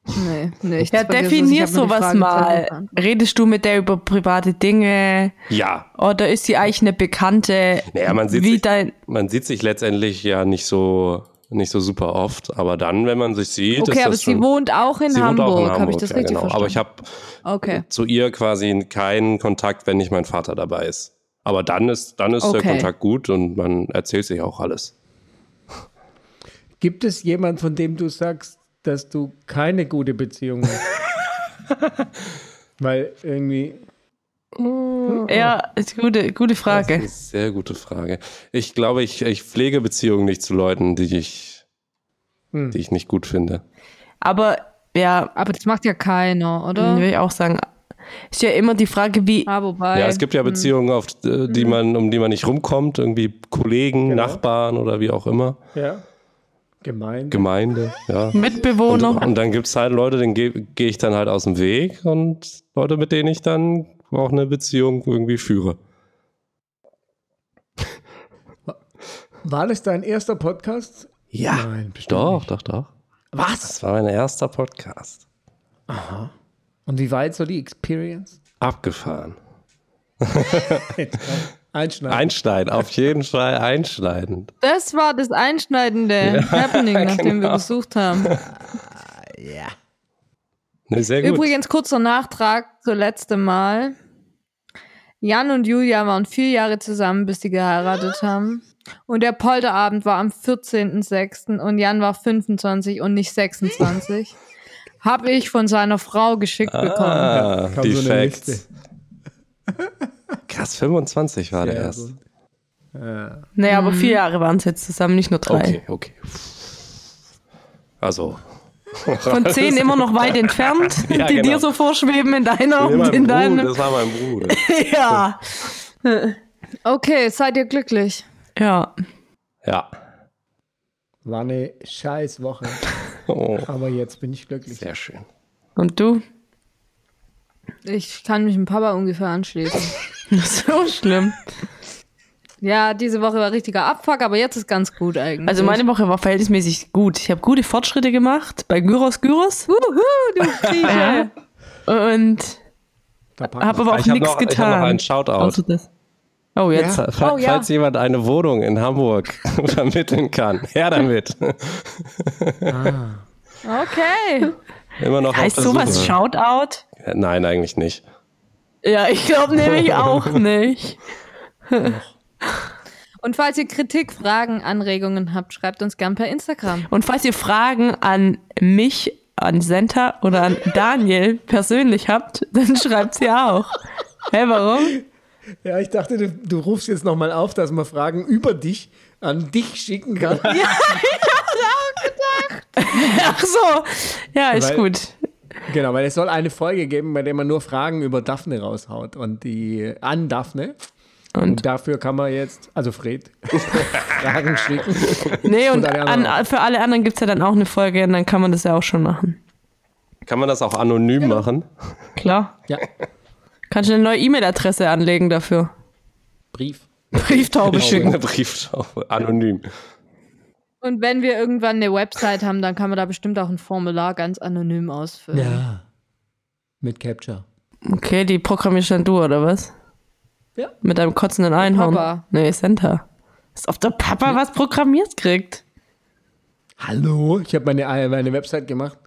Nee, nee, ich Ja, es. definier sowas mal. Redest du mit der über private Dinge? ja. Oder ist sie eigentlich eine Bekannte? Naja, man sieht, wie sich, dein. man sieht sich letztendlich ja nicht so, nicht so super oft, aber dann, wenn man sich sieht, ist Okay, das aber sie schon, wohnt auch in Hamburg. in Habe ich Hamburg, das ja, richtig genau. verstanden? Aber ich habe Okay. zu ihr quasi keinen Kontakt, wenn nicht mein Vater dabei ist. Aber dann ist, dann ist der Okay. Kontakt gut und man erzählt sich auch alles. Gibt es jemand, von dem du sagst, dass du keine gute Beziehung hast? Weil irgendwie. Ja, ist gute, gute Das ist Frage. eine sehr gute Frage. Ich glaube, ich, ich pflege Beziehungen nicht zu Leuten, die ich, Hm. die ich nicht gut finde. Aber ja, Aber das macht ja keiner, oder? will ich auch sagen. Ist ja immer die Frage, wie. Ah, wobei. Ja, es gibt ja Beziehungen, auf äh, die man, um die man nicht rumkommt, irgendwie Kollegen, Genau. Nachbarn oder wie auch immer, Ja. Gemein. Gemeinde, ja. Und, Mitbewohner. und dann gibt es halt Leute, denen gehe geh ich dann halt aus dem Weg und Leute, mit denen ich dann auch eine Beziehung irgendwie führe. War das dein erster Podcast? Ja, Nein, bestimmt doch, nicht. doch, doch. Was? Das war mein erster Podcast. Und wie war jetzt so die Experience? Abgefahren. Einschneiden. Einschneiden, auf jeden Fall einschneiden. Das war das einschneidende Happening, nach dem wir genau. gesucht haben. Ne, sehr gut. Übrigens, kurzer Nachtrag zur letzte Mal. Jan und Julia waren vier Jahre zusammen, bis sie geheiratet haben. Und der Polterabend war am 14.06. und Jan war 25 und nicht 26. Hab ich von seiner Frau geschickt bekommen. ah, kam die so Facts. Krass, 25 war der erst. Ja. Naja, aber vier Jahre waren es jetzt zusammen, nicht nur drei. Okay, okay. Also. Von zehn immer noch weit entfernt, Ja, die genau. dir so vorschweben in deiner Nee, und in Bruder, deinem. das war mein Bruder. Ja. Okay, seid ihr glücklich? Ja. Ja. War eine scheiß Woche. Oh, Aber jetzt bin ich glücklich. sehr schön. Und du? Ich kann mich dem Papa ungefähr anschließen. So schlimm. Ja, diese Woche war richtiger Abfuck, aber jetzt ist ganz gut eigentlich. Also meine Woche war verhältnismäßig gut. Ich habe gute Fortschritte gemacht bei Gyros Gyros. Wuhu, du Krieche. Und habe aber auch Ich habe nichts noch, ich hab getan. noch einen Shoutout. Oh, jetzt. Ja. Fa- Oh, ja. Falls jemand eine Wohnung in Hamburg vermitteln kann, her damit. Okay. Immer noch Heißt sowas. Shoutout? Nein, eigentlich nicht. Ja, ich glaube nämlich auch nicht. Und falls ihr Kritik, Fragen, Anregungen habt, schreibt uns gern per Instagram. Und falls ihr Fragen an mich, an Senta oder an Daniel persönlich habt, dann schreibt sie auch. Hä, warum? Ja, ich dachte, du, du rufst jetzt nochmal auf, dass man Fragen über dich an dich schicken kann. Ach so. Ja, ist Weil- gut. Genau, weil es soll eine Folge geben, bei der man nur Fragen über Daphne raushaut und die an Daphne. Und, Und, dafür kann man jetzt, also Fred, Fragen schicken. nee, und Und alle an, für alle anderen gibt es ja dann auch eine Folge und dann kann man das ja auch schon machen. Kann man das auch anonym machen? Klar. Ja, Kannst du eine neue E-Mail-Adresse anlegen dafür? Brief. Brieftaube schicken. Eine Brieftaufe, anonym. Und wenn wir irgendwann eine Website haben, dann kann man da bestimmt auch ein Formular ganz anonym ausfüllen. Ja. Mit Capture. Okay, die programmierst dann du, oder was? Ja. Mit deinem kotzenden Einhorn. Papa. Nee, Santa. Als ob der Papa was programmiert kriegt. Hallo, ich habe meine, meine Website gemacht.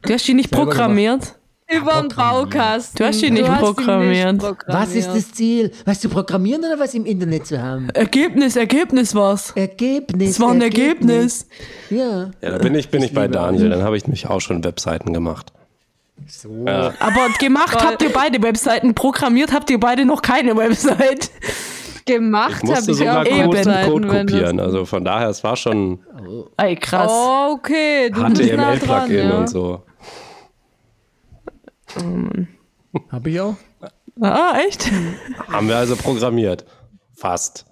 Du hast die nicht Selber programmiert. Über den Baukasten. Du hast die nicht hast programmiert. Was ist das Ziel? Was zu programmieren oder was im Internet zu haben? Ergebnis, Ergebnis war's. Ergebnis. Es war ein Ergebnis. Ja. Ja, da bin ich, bin ich bei Daniel. Dann habe ich mich auch schon Webseiten gemacht. So. Ja. Aber gemacht habt ihr beide Webseiten, programmiert habt ihr beide noch keine Website. Gemacht Ich habe musste ich sogar auch eben. Code, Code kopieren. Also von daher, es war schon Ey, krass. Oh, okay. Du bist nah dran, HTML-Plugin ja. und so. Habe ich auch? Ah, echt? Haben wir also programmiert. Fast.